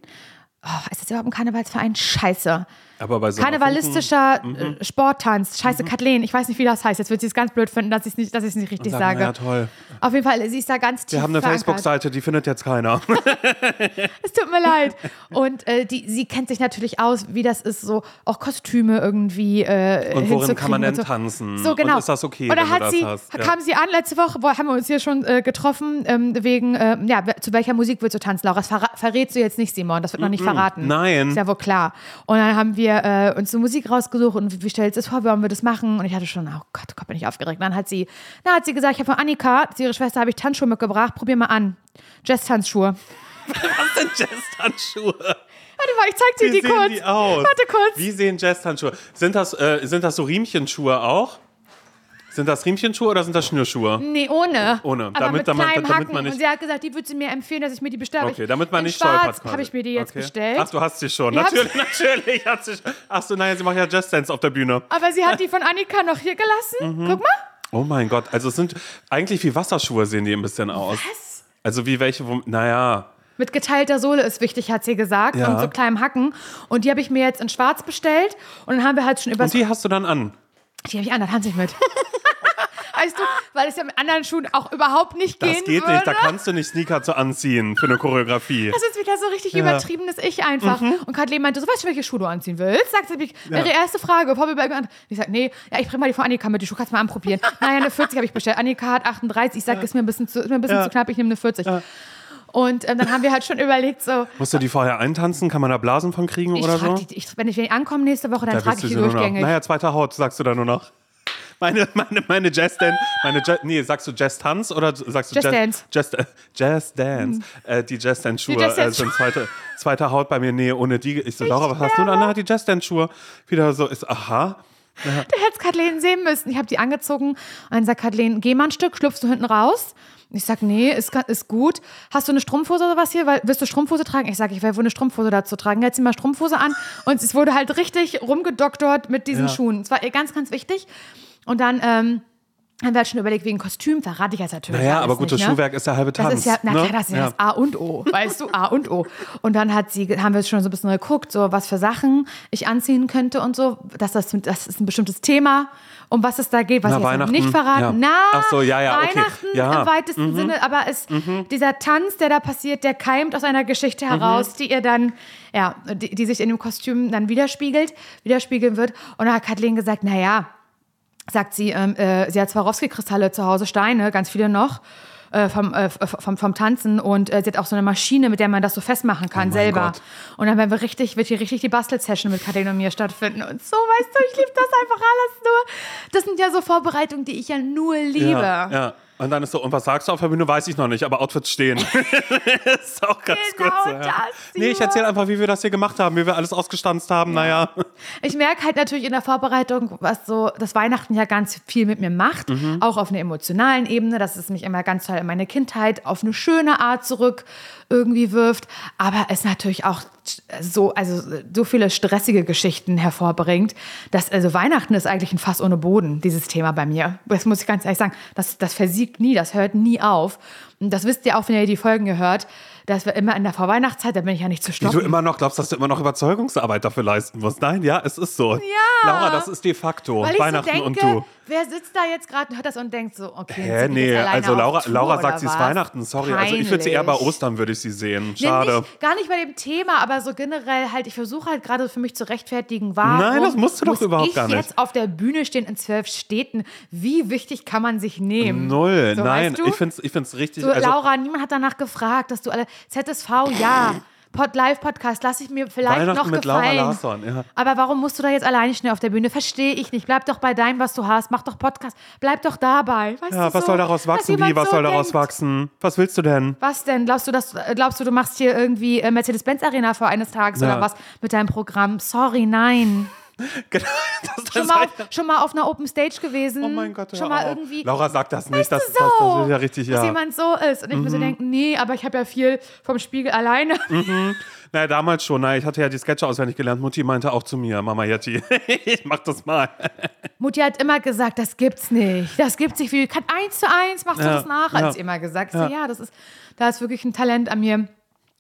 Oh, ist das überhaupt ein Karnevalsverein? Scheiße. Aber bei so karnevalistischer äh, Sporttanz. Scheiße, Kathleen, ich weiß nicht, wie das heißt. Jetzt wird sie es ganz blöd finden, dass ich es nicht, dass nicht richtig Funken. sage. Ja, toll. Auf jeden Fall, sie ist da ganz tief Wir haben eine. Facebook-Seite, die findet jetzt keiner. Es tut mir leid. Und äh, die, sie kennt sich natürlich aus, wie das ist, so auch Kostüme irgendwie äh, Und worin kann man denn so. tanzen? So, genau. Und ist das okay, du hat sie, hast? Ja. kam sie an, letzte Woche wo, haben wir uns hier schon äh, getroffen, ähm, wegen, äh, ja, zu welcher Musik willst du tanzen, Laura? Das verrätst du jetzt nicht, Simon, das wird noch nicht verraten. Nein. Ist ja wohl klar. Und dann haben wir äh, uns so Musik rausgesucht und wie, stellst du es vor, wie wollen wir das machen? Und ich hatte schon, oh Gott, Gott, bin ich aufgeregt. Dann hat sie, dann hat sie gesagt, ich habe von Annika, ihre Schwester, habe ich Tanzschuhe mitgebracht, probier mal an. Jazz-Tanzschuhe. Was sind Jazz-Handschuhe? Warte mal, ich zeig dir Wie die sehen kurz. die aus? Warte kurz. Wie sehen Jazz-Handschuhe? Sind das, äh, sind das so Riemchenschuhe auch? Sind das Riemchenschuhe oder sind das Schnürschuhe? Nee, ohne. Ohne. Aber Damit- mit damit- damit man nicht- und sie hat gesagt, die würde sie mir empfehlen, dass ich mir die bestelle. Okay, damit man in nicht Schwarz stolpert. habe ich mir die jetzt okay. bestellt. Ach, du hast sie schon. Die Natürlich, natürlich hat sie. Ach so, naja, sie macht ja Jazz Dance auf der Bühne. Aber sie hat die von Annika noch hier gelassen. Mhm. Guck mal. Oh mein Gott, also es sind eigentlich wie Wasserschuhe sehen die ein bisschen aus. Was? Also wie welche, wo, naja. Mit geteilter Sohle ist wichtig, hat sie gesagt. Ja. Und so kleinem Hacken. Und die habe ich mir jetzt in Schwarz bestellt. Und dann haben wir halt schon über Und die hast du dann an. Die habe ich an, da tanze ich mit. weißt du, weil es ja mit anderen Schuhen auch überhaupt nicht Das gehen geht würde. nicht, da kannst du nicht Sneaker zu anziehen für eine Choreografie. Das ist wieder so richtig übertriebenes Ich einfach. Mhm. Und Kathleen meinte, so weißt du, welche Schuhe du anziehen willst? Sagt sie, ihre erste Frage, bei an. Ich sag, nee, ja, ich bring mal die von Annika mit, die Schuhe kannst du mal anprobieren. naja, eine 40 habe ich bestellt. Annika hat 38. Ich sag, ist mir ein bisschen zu, ist mir ein bisschen Ja. zu knapp, ich nehme eine 40. Und ähm, dann haben wir halt schon überlegt, so, Musst du die vorher eintanzen? Kann man da Blasen von kriegen ich oder so? die, ich, wenn ich wenn ich ankomme nächste Woche, dann Da trage ich die durchgängig. Naja, zweiter Haut, sagst du da nur noch. Meine, meine, meine Jazz Dance, meine Jazz, nee, sagst du Jazz Tanz oder sagst du Jazz Dance. Jazz, äh, Jazz Dance. Äh, die Jazz Dance Schuhe Jazz äh, Dance sind zweite, zweite Haut bei mir. Nee, ohne die. Ich so, Laura, was hast du denn an? Na, die Jazz Dance Schuhe. Wieder so ist, aha. Du hättest Kathleen sehen müssen. Ich habe die angezogen und dann sagt Kathleen, geh mal ein Stück, schlupfst du hinten raus. Ich sag, nee, ist, ist gut. Hast du eine Strumpfhose oder was hier? Weil, willst du Strumpfhose tragen? Ich sag, ich will wohl eine Strumpfhose dazu tragen. Jetzt zieh mal Strumpfhose an. Und es wurde halt richtig rumgedoktort mit diesen Ja. Schuhen. Es war ihr ganz, ganz wichtig. Und dann ähm, haben wir halt schon überlegt, wegen Kostüm verrate ich jetzt natürlich Naja, aber gutes nicht, ne? Schuhwerk ist der halbe Tanz. Das ist ja, na ne? klar, das ist ja. das A und O, weißt du, A und O. Und dann hat sie, haben wir schon so ein bisschen geguckt, so was für Sachen ich anziehen könnte und so. Das, das, das ist ein bestimmtes Thema, um was es da geht, was Na, ich jetzt nicht verraten. ja. Na, Ach so, ja, ja, okay. Weihnachten Ja. Mhm. im weitesten Sinne, aber es, dieser Tanz, der da passiert, der keimt aus einer Geschichte heraus, Mhm. die ihr dann, ja, die, die sich in dem Kostüm dann widerspiegelt, widerspiegeln wird. Und da hat Kathleen gesagt, naja, sagt sie, ähm, äh, sie hat Swarovski-Kristalle zu Hause, Steine, ganz viele noch. äh, Vom, äh, vom, vom Tanzen und äh, sie hat auch so eine Maschine, mit der man das so festmachen kann, Oh selber. Gott. Und dann werden wir richtig, wird hier richtig die Bastel-Session mit Kathleen und mir stattfinden. Und so, weißt du, ich liebe das einfach alles nur. Das sind ja so Vorbereitungen, die ich ja nur liebe. Ja, ja. Und dann ist so, und was sagst du auf der Bühne, weiß ich noch nicht, aber Outfits stehen. ist auch ganz Genau gut. Ja. das, nee, ich erzähle einfach, wie wir das hier gemacht haben, wie wir alles ausgestanzt haben. Naja. Ich merke halt natürlich in der Vorbereitung, was so das Weihnachten ja ganz viel mit mir macht, Mhm. auch auf einer emotionalen Ebene, dass es mich immer ganz toll in meine Kindheit auf eine schöne Art zurück irgendwie wirft, aber es natürlich auch so, also so viele stressige Geschichten hervorbringt, dass also Weihnachten ist eigentlich ein Fass ohne Boden, dieses Thema bei mir. Das muss ich ganz ehrlich sagen, das, das versiegt nie, das hört nie auf. Und das wisst ihr auch, wenn ihr die Folgen gehört, dass wir immer in der Vorweihnachtszeit, da bin ich ja nicht zu Wie stoppen. du immer noch glaubst, dass du immer noch Überzeugungsarbeit dafür leisten musst. Nein, ja, es ist so. Ja. Laura, das ist de facto. Weihnachten so denke, und du. Wer sitzt da jetzt gerade und hört das und denkt so, okay, Hä, nee, also Laura, Tour Laura sagt, sie ist? Weihnachten, sorry. Also ich würde sie eher bei Peinlich. Ostern, würde ich sie sehen. Nee, Schade. nicht, gar nicht bei dem Thema, aber so generell halt, ich versuche halt gerade für mich zu rechtfertigen, warum Nein, das musst du doch muss überhaupt ich gar nicht. jetzt auf der Bühne stehen in zwölf Städten? Wie wichtig kann man sich nehmen? Null, So, nein, weißt du? ich finde es ich find's richtig. So, also, Laura, niemand hat danach gefragt, dass du alle ZSV, ja. Pod Live Podcast, lass ich mir vielleicht noch gefallen. Larsson, ja. Aber warum musst du da jetzt alleine schnell auf der Bühne? Verstehe ich nicht. Bleib doch bei deinem, was du hast. Mach doch Podcast. Bleib doch dabei. Weißt ja, was so, soll daraus wachsen? Wie, was so soll daraus denkt. wachsen? Was willst du denn? Was denn? Glaubst du, dass, glaubst du, du machst hier irgendwie äh, Mercedes-Benz Arena vor eines Tages Ja. oder was mit deinem Programm? Sorry, nein. Genau, das, Schon mal, auf, schon mal auf einer Open Stage gewesen? Oh mein Gott, Schon mal auf. irgendwie. Laura sagt das nicht, das, Weißt das, du, das, so, ist ja richtig, Dass ja. Mhm. jemand so ist. Und ich mir so denken, nee, aber ich habe ja viel vom Spiegel alleine. Naja, damals schon. Naja, ich hatte ja die Sketche auswendig gelernt. Mutti meinte auch zu mir, Mama Yetti, ich mach das mal. Mutti hat immer gesagt, das gibt's nicht. Das gibt's nicht. Wie kann eins zu eins machst du Ja, das nach? ja. Hat sie immer gesagt. Ja. Ja. So, ja, das ist, da ist wirklich ein Talent an mir.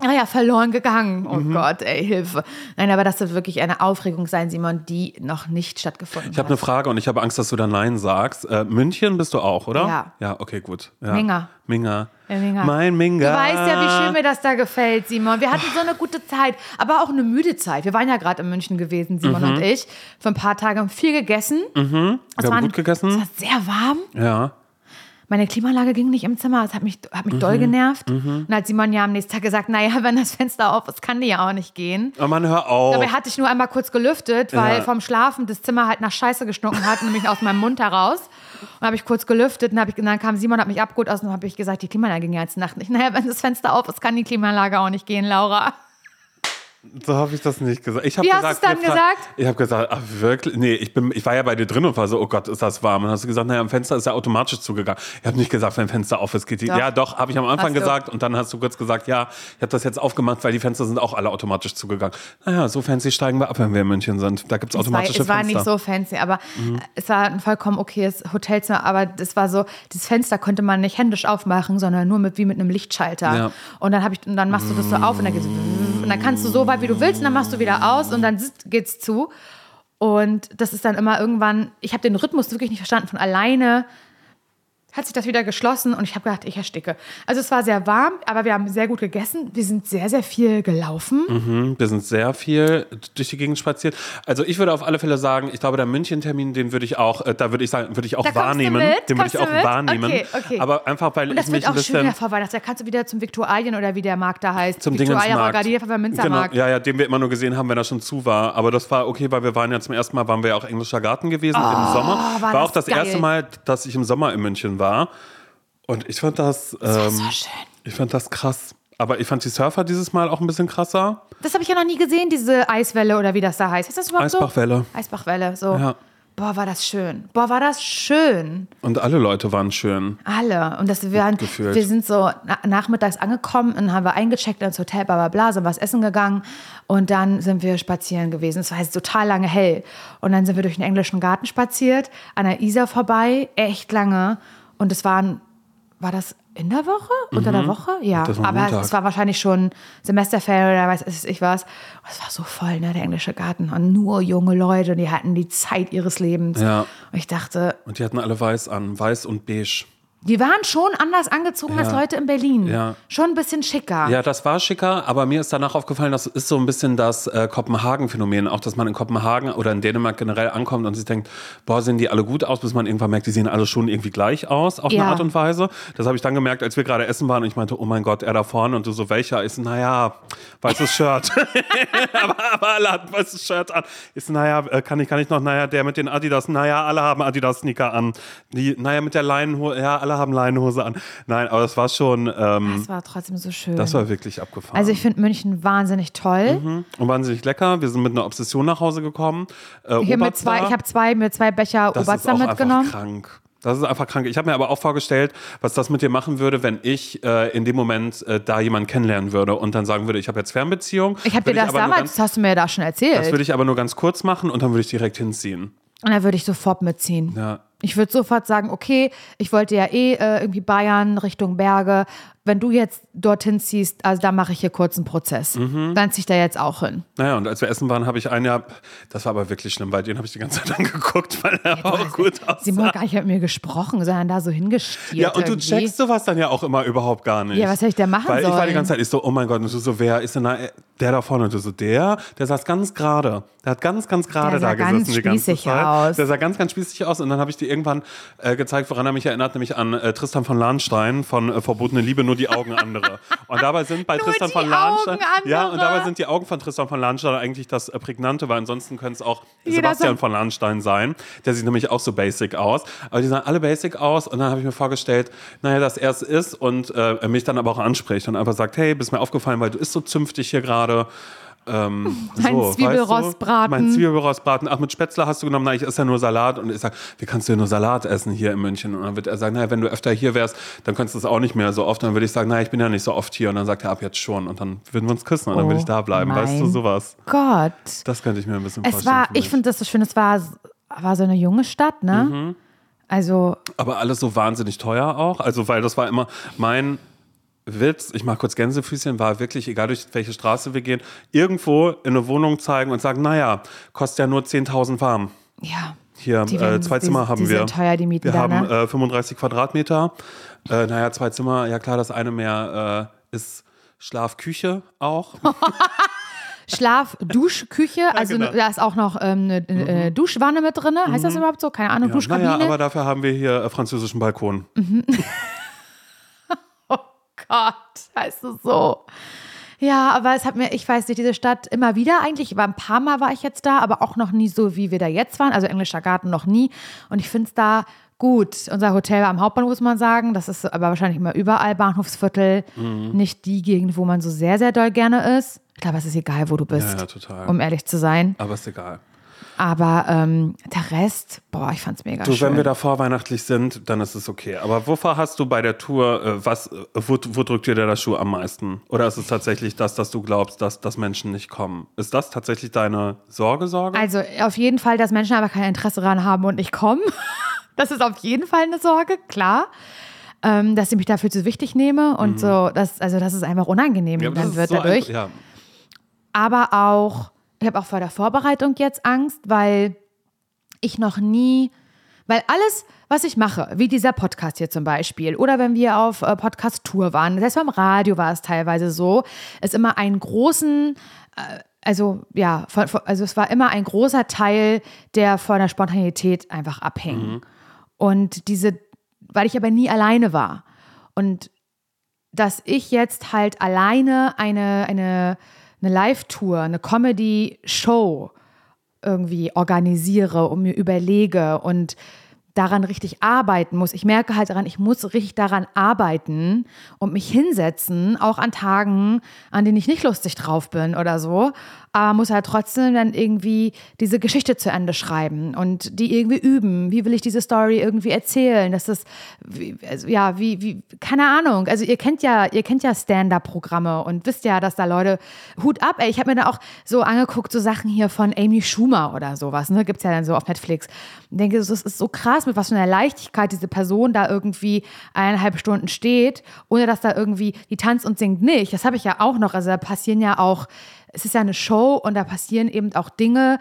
Ah ja, verloren gegangen. Oh Mhm. Gott, ey, Hilfe. Nein, aber das wird wirklich eine Aufregung sein, Simon, die noch nicht stattgefunden Ich habe eine hat. Frage und ich habe Angst, dass du da Nein sagst. Äh, München bist du auch, oder? Ja. Ja, okay, gut. Ja. Minga. Minga. Ja, Minga. Mein Minga. Du weißt ja, wie schön mir das da gefällt, Simon. Wir hatten so eine gute Zeit, aber auch eine müde Zeit. Wir waren ja gerade in München gewesen, Simon Mhm. und ich, für ein paar Tage, haben viel gegessen. Wir haben gut gegessen. Es war sehr warm. Ja. Meine Klimaanlage ging nicht im Zimmer, das hat mich, hat mich Mhm. doll genervt. Und dann hat Simon ja am nächsten Tag gesagt, naja, wenn das Fenster auf ist, kann die ja auch nicht gehen. Oh Mann, hör auf. Dabei hatte ich nur einmal kurz gelüftet, weil Ja. vom Schlafen das Zimmer halt nach Scheiße gestunken hat, nämlich aus meinem Mund heraus. Und habe ich kurz gelüftet und, ich, und dann kam Simon, hat mich abgeholt aus und habe ich gesagt, die Klimaanlage ging ja jetzt Nacht nicht. Naja, wenn das Fenster auf ist, kann die Klimaanlage auch nicht gehen, Laura. So habe ich das nicht gesagt. Ich Wie hast gesagt, du's dann wir fra- gesagt? Ich habe gesagt, ach wirklich? Nee, ich, bin, ich war ja bei dir drin und war so, oh Gott, ist das warm. Und dann hast du gesagt, naja, am Fenster ist ja automatisch zugegangen. Ich habe nicht gesagt, wenn Fenster auf ist, geht die. Doch. Ja, doch, habe ich am Anfang Hast du. gesagt. Und dann hast du kurz gesagt, ja, ich habe das jetzt aufgemacht, weil die Fenster sind auch alle automatisch zugegangen. Naja, so fancy steigen wir ab, wenn wir in München sind. Da gibt es Es war, automatische es war Fenster. nicht so fancy, aber es war ein vollkommen okayes Hotelzimmer. Aber das war so, das Fenster konnte man nicht händisch aufmachen, sondern nur mit, wie mit einem Lichtschalter. Ja. Und dann, hab ich, und dann machst du das so auf und dann, geht's, und dann kannst du so weit, wie du willst, und dann machst du wieder aus und dann geht's zu. Und das ist dann immer irgendwann, ich habe den Rhythmus wirklich nicht verstanden. Von alleine hat sich das wieder geschlossen und ich habe gedacht, ich ersticke. Also es war sehr warm, aber wir haben sehr gut gegessen. Wir sind sehr, sehr viel gelaufen. Mhm, Wir sind sehr viel durch die Gegend spaziert. Also ich würde auf alle Fälle sagen, ich glaube, der München-Termin, den würde ich auch, äh, da würde ich sagen, würde ich auch Da wahrnehmen. Den würde ich auch wahrnehmen. Okay, okay. Aber einfach, weil Und das ich mich wird ein auch schön bisschen vor Weihnachten. Da kannst du wieder zum Viktualien oder wie der Markt da heißt. zum Pfefferminzermarkt. Genau, ja, ja, den wir immer nur gesehen haben, wenn er schon zu war. Aber das war okay, weil wir waren ja zum ersten Mal, waren wir ja auch Englischer Garten gewesen im Sommer. Oh, war War, das auch das geil. erste Mal, dass ich im Sommer in München war. Und ich fand das, Das war ähm, so schön. ich fand das krass. Aber ich fand die Surfer dieses Mal auch ein bisschen krasser. Das habe ich ja noch nie gesehen, diese Eiswelle oder wie das da heißt. Ist das überhaupt Eisbachwelle. so? Eisbachwelle, so. Ja. Boah, war das schön. Boah, war das schön. Und alle Leute waren schön. Alle. Und das, wir, waren, gefühlt. wir sind so na, nachmittags angekommen und haben wir eingecheckt ins Hotel, bla bla bla, sind was essen gegangen und dann sind wir spazieren gewesen. Es war jetzt total lange hell. Und dann sind wir durch den englischen Garten spaziert, an der Isar vorbei, echt lange. Und es waren, war das in der Woche? Unter der Woche? Ja. Mhm. Aber Montag. es war wahrscheinlich schon Semesterferien oder weiß ich was. Und es war so voll, ne, der englische Garten. Und nur junge Leute, und die hatten die Zeit ihres Lebens. Ja. Und ich dachte, Und die hatten alle weiß an, weiß und beige. Die waren schon anders angezogen als Ja. Leute in Berlin. Ja. Schon ein bisschen schicker. Ja, das war schicker, aber mir ist danach aufgefallen, das ist so ein bisschen das äh, Kopenhagen-Phänomen. Auch, dass man in Kopenhagen oder in Dänemark generell ankommt und sich denkt, boah, sehen die alle gut aus, bis man irgendwann merkt, die sehen alle schon irgendwie gleich aus, auf Ja. eine Art und Weise. Das habe ich dann gemerkt, als wir gerade essen waren und ich meinte, oh mein Gott, er da vorne und du so, welcher? So, naja, weißes Shirt. aber, aber alle hatten weißes Shirt an. So, naja, äh, kann ich, kann ich noch, naja, der mit den Adidas, naja, alle haben Adidas-Sneaker an. Die, naja, mit der Leinenhose, ja, alle haben Leinenhose an. Nein, aber das war schon, ähm, Das war trotzdem so schön. das war wirklich abgefahren. also ich finde München wahnsinnig toll. und wahnsinnig lecker. Wir sind mit einer Obsession nach Hause gekommen. Äh, Ich, hab mir Oberster, zwei, ich habe zwei, mir zwei Becher das ist Oberster auch mitgenommen. einfach krank. Das ist einfach krank. Ich habe mir aber auch vorgestellt, was das mit dir machen würde, wenn ich äh, in dem Moment äh, da jemanden kennenlernen würde und dann sagen würde, ich habe jetzt Fernbeziehung. Ich habe dir das damals, ganz, das hast du mir da schon erzählt. Das würde ich aber nur ganz kurz machen und dann würde ich direkt hinziehen. Und dann würde ich sofort mitziehen. Ja. Ich würde sofort sagen, okay, ich wollte ja eh äh, irgendwie Bayern Richtung Berge. Wenn du jetzt dorthin ziehst, also da mache ich hier kurz einen Prozess. Mhm. Dann ziehe ich da jetzt auch hin. Naja, und als wir essen waren, habe ich einen, ja, das war aber wirklich schlimm, weil den habe ich die ganze Zeit angeguckt, weil er auch gut aussah. Simon hat gar nicht mit mir gesprochen, sondern da so hingestiert. Ja, und du irgendwie. checkst sowas dann ja auch immer überhaupt gar nicht. Ja, was hätte ich denn machen Weil ich war sollen? die ganze Zeit, ich so, oh mein Gott, und du so, wer ist denn da, äh, der da vorne? Und du so, der, der saß ganz gerade. Der hat ganz, ganz gerade da gesessen ganz die ganze spießig Zeit. aus. Der sah ganz, ganz spießig aus. Und dann habe ich dir irgendwann äh, gezeigt, woran er mich erinnert, nämlich an äh, Tristan von Lahnstein von äh, Verbotene Liebe, nur die Augen andere. Und dabei sind bei Nur Tristan von Lahnstein, Augen ja, und dabei sind die Augen von Tristan von Lahnstein eigentlich das äh, Prägnante, weil ansonsten könnte es auch Jeder Sebastian von Lahnstein sein. Der sieht nämlich auch so basic aus. Aber die sahen alle basic aus. Und dann habe ich mir vorgestellt, naja, dass er es ist und äh, mich dann aber auch anspricht und einfach sagt, hey, bist mir aufgefallen, weil du isst so zünftig hier gerade. Ähm, Mein so, Zwiebelrostbraten. Weißt du? Mein Zwiebelrostbraten. Ach, mit Spätzle hast du genommen? Nein, ich esse ja nur Salat. Und ich sage, wie kannst du ja nur Salat essen hier in München? Und dann wird er sagen, naja, wenn du öfter hier wärst, dann könntest du es auch nicht mehr so oft. Und dann würde ich sagen, naja, ich bin ja nicht so oft hier. Und dann sagt er, ab jetzt schon. Und dann würden wir uns küssen und dann würde ich da bleiben. Oh Weißt du, sowas. Gott. Das könnte ich mir ein bisschen Es vorstellen. war, ich finde das so schön, es war, war so eine junge Stadt, ne? Mhm. Also, Aber alles so wahnsinnig teuer auch. Also, weil das war immer mein Witz, ich mache kurz Gänsefüßchen, war wirklich, egal durch welche Straße wir gehen, irgendwo in eine Wohnung zeigen und sagen, naja, kostet ja nur 10.000 warm. Ja. Hier, Die äh, zwei die- Zimmer haben die wir. sind teuer, die Mieten wir da, haben ne? äh, 35 Quadratmeter. Äh, naja, zwei Zimmer, ja klar, das eine mehr äh, ist Schlafküche auch. Schlaf, Dusch, Küche, also genau. Mhm. da ist auch noch ähm, eine, eine Duschwanne mit drin. Heißt das überhaupt so? Keine Ahnung, Ja, Duschkabine. naja, aber dafür haben wir hier äh, französischen Balkon. oh Gott, heißt es so. Ja, aber es hat mir, ich weiß nicht, diese Stadt immer wieder eigentlich, war ein paar Mal war ich jetzt da, aber auch noch nie so, wie wir da jetzt waren. Also Englischer Garten noch nie. Und ich finde es da gut. Unser Hotel war am Hauptbahnhof, muss man sagen. Das ist aber wahrscheinlich immer überall Bahnhofsviertel. Mhm. Nicht die Gegend, wo man so sehr, sehr doll gerne ist. Ich glaube, es ist egal, wo du bist, Ja, ja, total. um ehrlich zu sein. Aber ist egal. Aber ähm, der Rest, boah, ich fand's mega Du, schön. wenn wir da vorweihnachtlich sind, dann ist es okay. Aber wovor hast du bei der Tour, äh, was, äh, wo, wo drückt dir der Schuh am meisten? Oder ist es tatsächlich das, dass du glaubst, dass, dass Menschen nicht kommen? Ist das tatsächlich deine Sorge, Sorge? Also auf jeden Fall, dass Menschen aber kein Interesse daran haben und nicht kommen. Das ist auf jeden Fall eine Sorge, klar. Ähm, dass ich mich dafür zu wichtig nehme und so, dass, also dass es einfach unangenehm Mhm. Ja, dann wird so dadurch. ein- ja. Aber auch, ich habe auch vor der Vorbereitung jetzt Angst, weil ich noch nie, weil alles, was ich mache, wie dieser Podcast hier zum Beispiel, oder wenn wir auf äh, Podcast-Tour waren, selbst beim Radio war es teilweise so, es immer einen großen, äh, also ja, von, von, also es war immer ein großer Teil, der von der Spontanität einfach abhing. Und diese, weil ich aber nie alleine war. Und dass ich jetzt halt alleine eine, eine, eine Live-Tour, eine Comedy-Show irgendwie organisiere und mir überlege und daran richtig arbeiten muss. Ich merke halt daran, ich muss richtig daran arbeiten und mich hinsetzen, auch an Tagen, an denen ich nicht lustig drauf bin oder so, aber muss halt trotzdem dann irgendwie diese Geschichte zu Ende schreiben und die irgendwie üben. Wie will ich diese Story irgendwie erzählen? Das ist, wie, also, ja, wie, wie, keine Ahnung. Also ihr kennt ja, ihr kennt ja Stand-Up-Programme und wisst ja, dass da Leute, Hut ab, ey, ich habe mir da auch so angeguckt, so Sachen hier von Amy Schumer oder sowas, ne, gibt's ja dann so auf Netflix. Und denke, das ist so krass, mit was für einer Leichtigkeit diese Person da irgendwie eineinhalb Stunden steht, ohne dass da irgendwie, die tanzt und singt nicht. Das habe ich ja auch noch. Also da passieren ja auch, es ist ja eine Show und da passieren eben auch Dinge,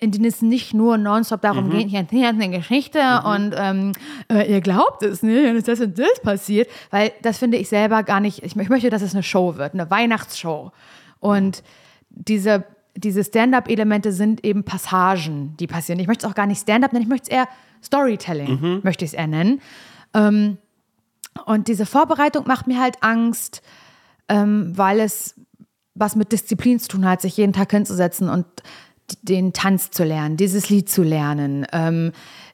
in denen es nicht nur nonstop darum geht, hier erzähle eine Geschichte und ähm, äh, ihr glaubt es nicht, und das und das passiert, weil das finde ich selber gar nicht, ich, ich möchte, dass es eine Show wird, eine Weihnachtsshow. Und diese, diese Stand-up-Elemente sind eben Passagen, die passieren. Ich möchte es auch gar nicht Stand-up nennen, ich möchte es eher Storytelling, möchte ich es eher nennen. Ähm, und diese Vorbereitung macht mir halt Angst, ähm, weil es was mit Disziplin zu tun hat, sich jeden Tag hinzusetzen und den Tanz zu lernen, dieses Lied zu lernen, ähm,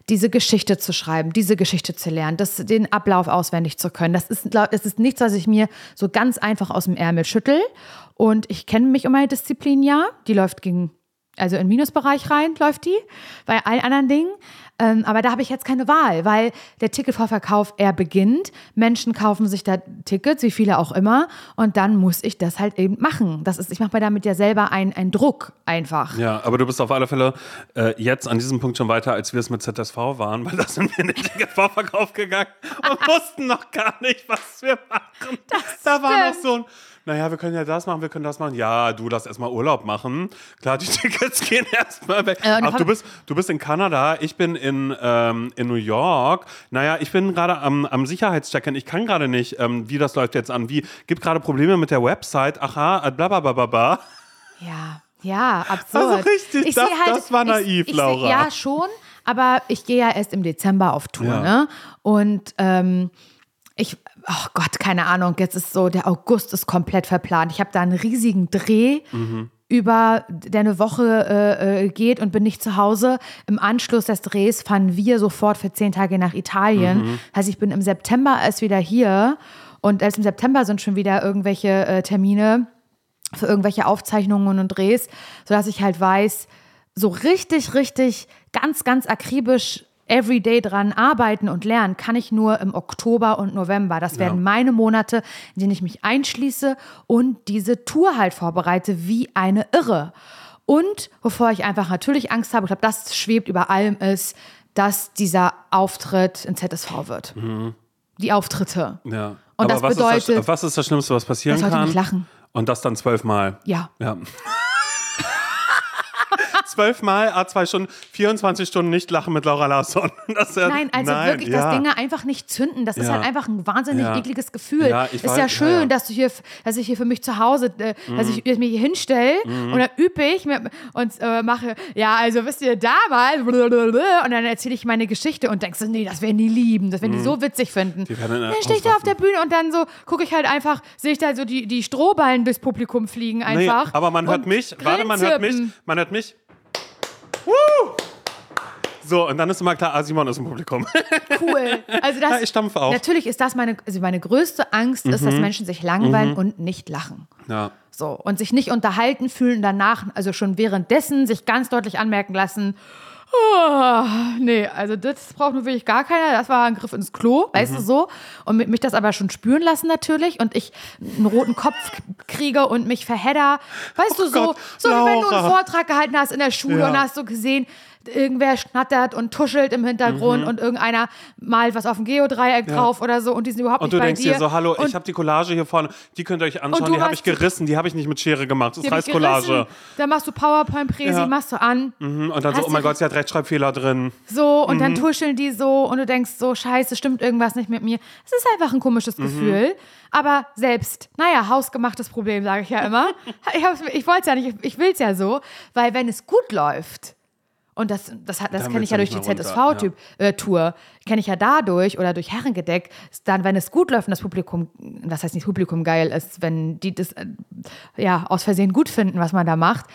diese Geschichte zu schreiben, diese Geschichte zu lernen, das, den Ablauf auswendig zu können. Das ist, das ist nichts, was ich mir so ganz einfach aus dem Ärmel schüttel. Und ich kenne mich um meine Disziplin ja. Die läuft gegen, also in Minusbereich rein, läuft die, bei allen anderen Dingen. Ähm, aber da habe ich jetzt keine Wahl, weil der Ticketvorverkauf, er beginnt. Menschen kaufen sich da Tickets, wie viele auch immer. Und dann muss ich das halt eben machen. Das ist, ich mache mir damit ja selber einen, einen Druck einfach. Ja, aber du bist auf alle Fälle äh, jetzt an diesem Punkt schon weiter, als wir es mit ZSV waren, weil da sind wir in den Ticketvorverkauf gegangen und wussten noch gar nicht, was wir machen. da war noch so ein, naja, wir können ja das machen, wir können das machen. Ja, du lass erstmal Urlaub machen. Klar, die Tickets gehen erstmal weg. Äh, Ach, du bist, du bist in Kanada, ich bin in, ähm, in New York. Naja, ich bin gerade am, am Sicherheitschecken. Ich kann gerade nicht, ähm, wie das läuft jetzt an. Wie, gibt gerade Probleme mit der Website. Aha, äh, bla bla bla bla bla. Ja, ja, absurd. Also richtig, Ich das- halt, das war naiv, ich, ich Laura. Seh, ja, schon, aber ich gehe ja erst im Dezember auf Tour, Ja. ne? Und ähm, ich, oh Gott, keine Ahnung, jetzt ist so, der August ist komplett verplant. Ich habe da einen riesigen Dreh. Über der eine Woche äh, äh, geht und bin nicht zu Hause. Im Anschluss des Drehs fahren wir sofort für zehn Tage nach Italien. Das heißt, ich bin im September erst wieder hier und erst im September sind schon wieder irgendwelche äh, Termine für irgendwelche Aufzeichnungen und Drehs, sodass ich halt weiß, so richtig, richtig, ganz, ganz akribisch everyday dran arbeiten und lernen kann ich nur im Oktober und November. Das werden meine Monate, in denen ich mich einschließe und diese Tour halt vorbereite wie eine Irre. Und wovor ich einfach natürlich Angst habe, ich glaube, das schwebt über allem, ist, dass dieser Auftritt in ZSV wird. Die Auftritte. Ja. Und Aber das was, bedeutet, ist das, was ist das Schlimmste, was passieren dass Leute kann? nicht lachen. Und das dann zwölfmal. Ja. Ja. Zwölfmal, A2 Stunden, 24 Stunden nicht lachen mit Laura Larsson. Das ist ja, Nein, also nein, wirklich, ja. dass Dinge einfach nicht zünden. Das ist Ja. halt einfach ein wahnsinnig Ja. ekliges Gefühl. Ja, ist weiß- ja schön. Mhm. dass du hier, dass ich hier für mich zu Hause, äh, dass ich mir hier hinstelle und dann übe ich mit, und äh, mache, ja, also wisst ihr, damals und dann erzähle ich meine Geschichte und denkst so, nee, das werden die lieben, das werden die so witzig finden. Mhm. Dann stehe ich da auf der Bühne und dann so gucke ich halt einfach, sehe ich da so die, die Strohballen durchs Publikum fliegen Nee, einfach. aber man hört mich, warte, man hört mich, man hört mich. Woo! So, und dann ist immer klar, ah, Simon ist im Publikum. cool. Also das, Ja, ich stampfe auch. Natürlich ist das meine, also meine größte Angst, ist, dass Menschen sich langweilen und nicht lachen. ja. So, und sich nicht unterhalten fühlen, danach, also schon währenddessen, sich ganz deutlich anmerken lassen, oh, nee, also das braucht nur wirklich gar keiner. Das war ein Griff ins Klo, weißt Mhm. du so. Und mit- mich das aber schon spüren lassen natürlich und ich einen roten Kopf kriege und mich verhedder. Weißt du, so, Gott, so wie wenn du einen. Vortrag gehalten hast in der Schule Ja. und hast so gesehen, irgendwer schnattert und tuschelt im Hintergrund und irgendeiner malt was auf dem Geodreieck drauf oder so und die sind überhaupt Und nicht du bei denkst dir. dir so, hallo, und ich habe die Collage hier vorne, die könnt ihr euch anschauen, du die habe ich gerissen, die habe ich nicht mit Schere gemacht. Das heißt. Collage. Dann machst du PowerPoint-Präsi, Ja. machst du an. Mhm, Und dann so, oh mein du- Gott, sie hat Rechtschreibfehler drin. So, und Mhm. dann tuscheln die so und du denkst so, scheiße, stimmt irgendwas nicht mit mir. Es ist einfach ein komisches Mhm. Gefühl. Aber selbst, naja, hausgemachtes Problem, sage ich ja immer. ich ich wollte es ja nicht, ich, ich will es ja so, weil wenn es gut läuft, und das, das, das Dann kenne ich ja du durch die nicht mehr runter, ZSV-Tour, kenne ich ja dadurch oder durch Herrengedeck, dann, wenn es gut läuft und das Publikum, was heißt nicht Publikum geil ist, wenn die das äh, ja aus Versehen gut finden, was man da macht,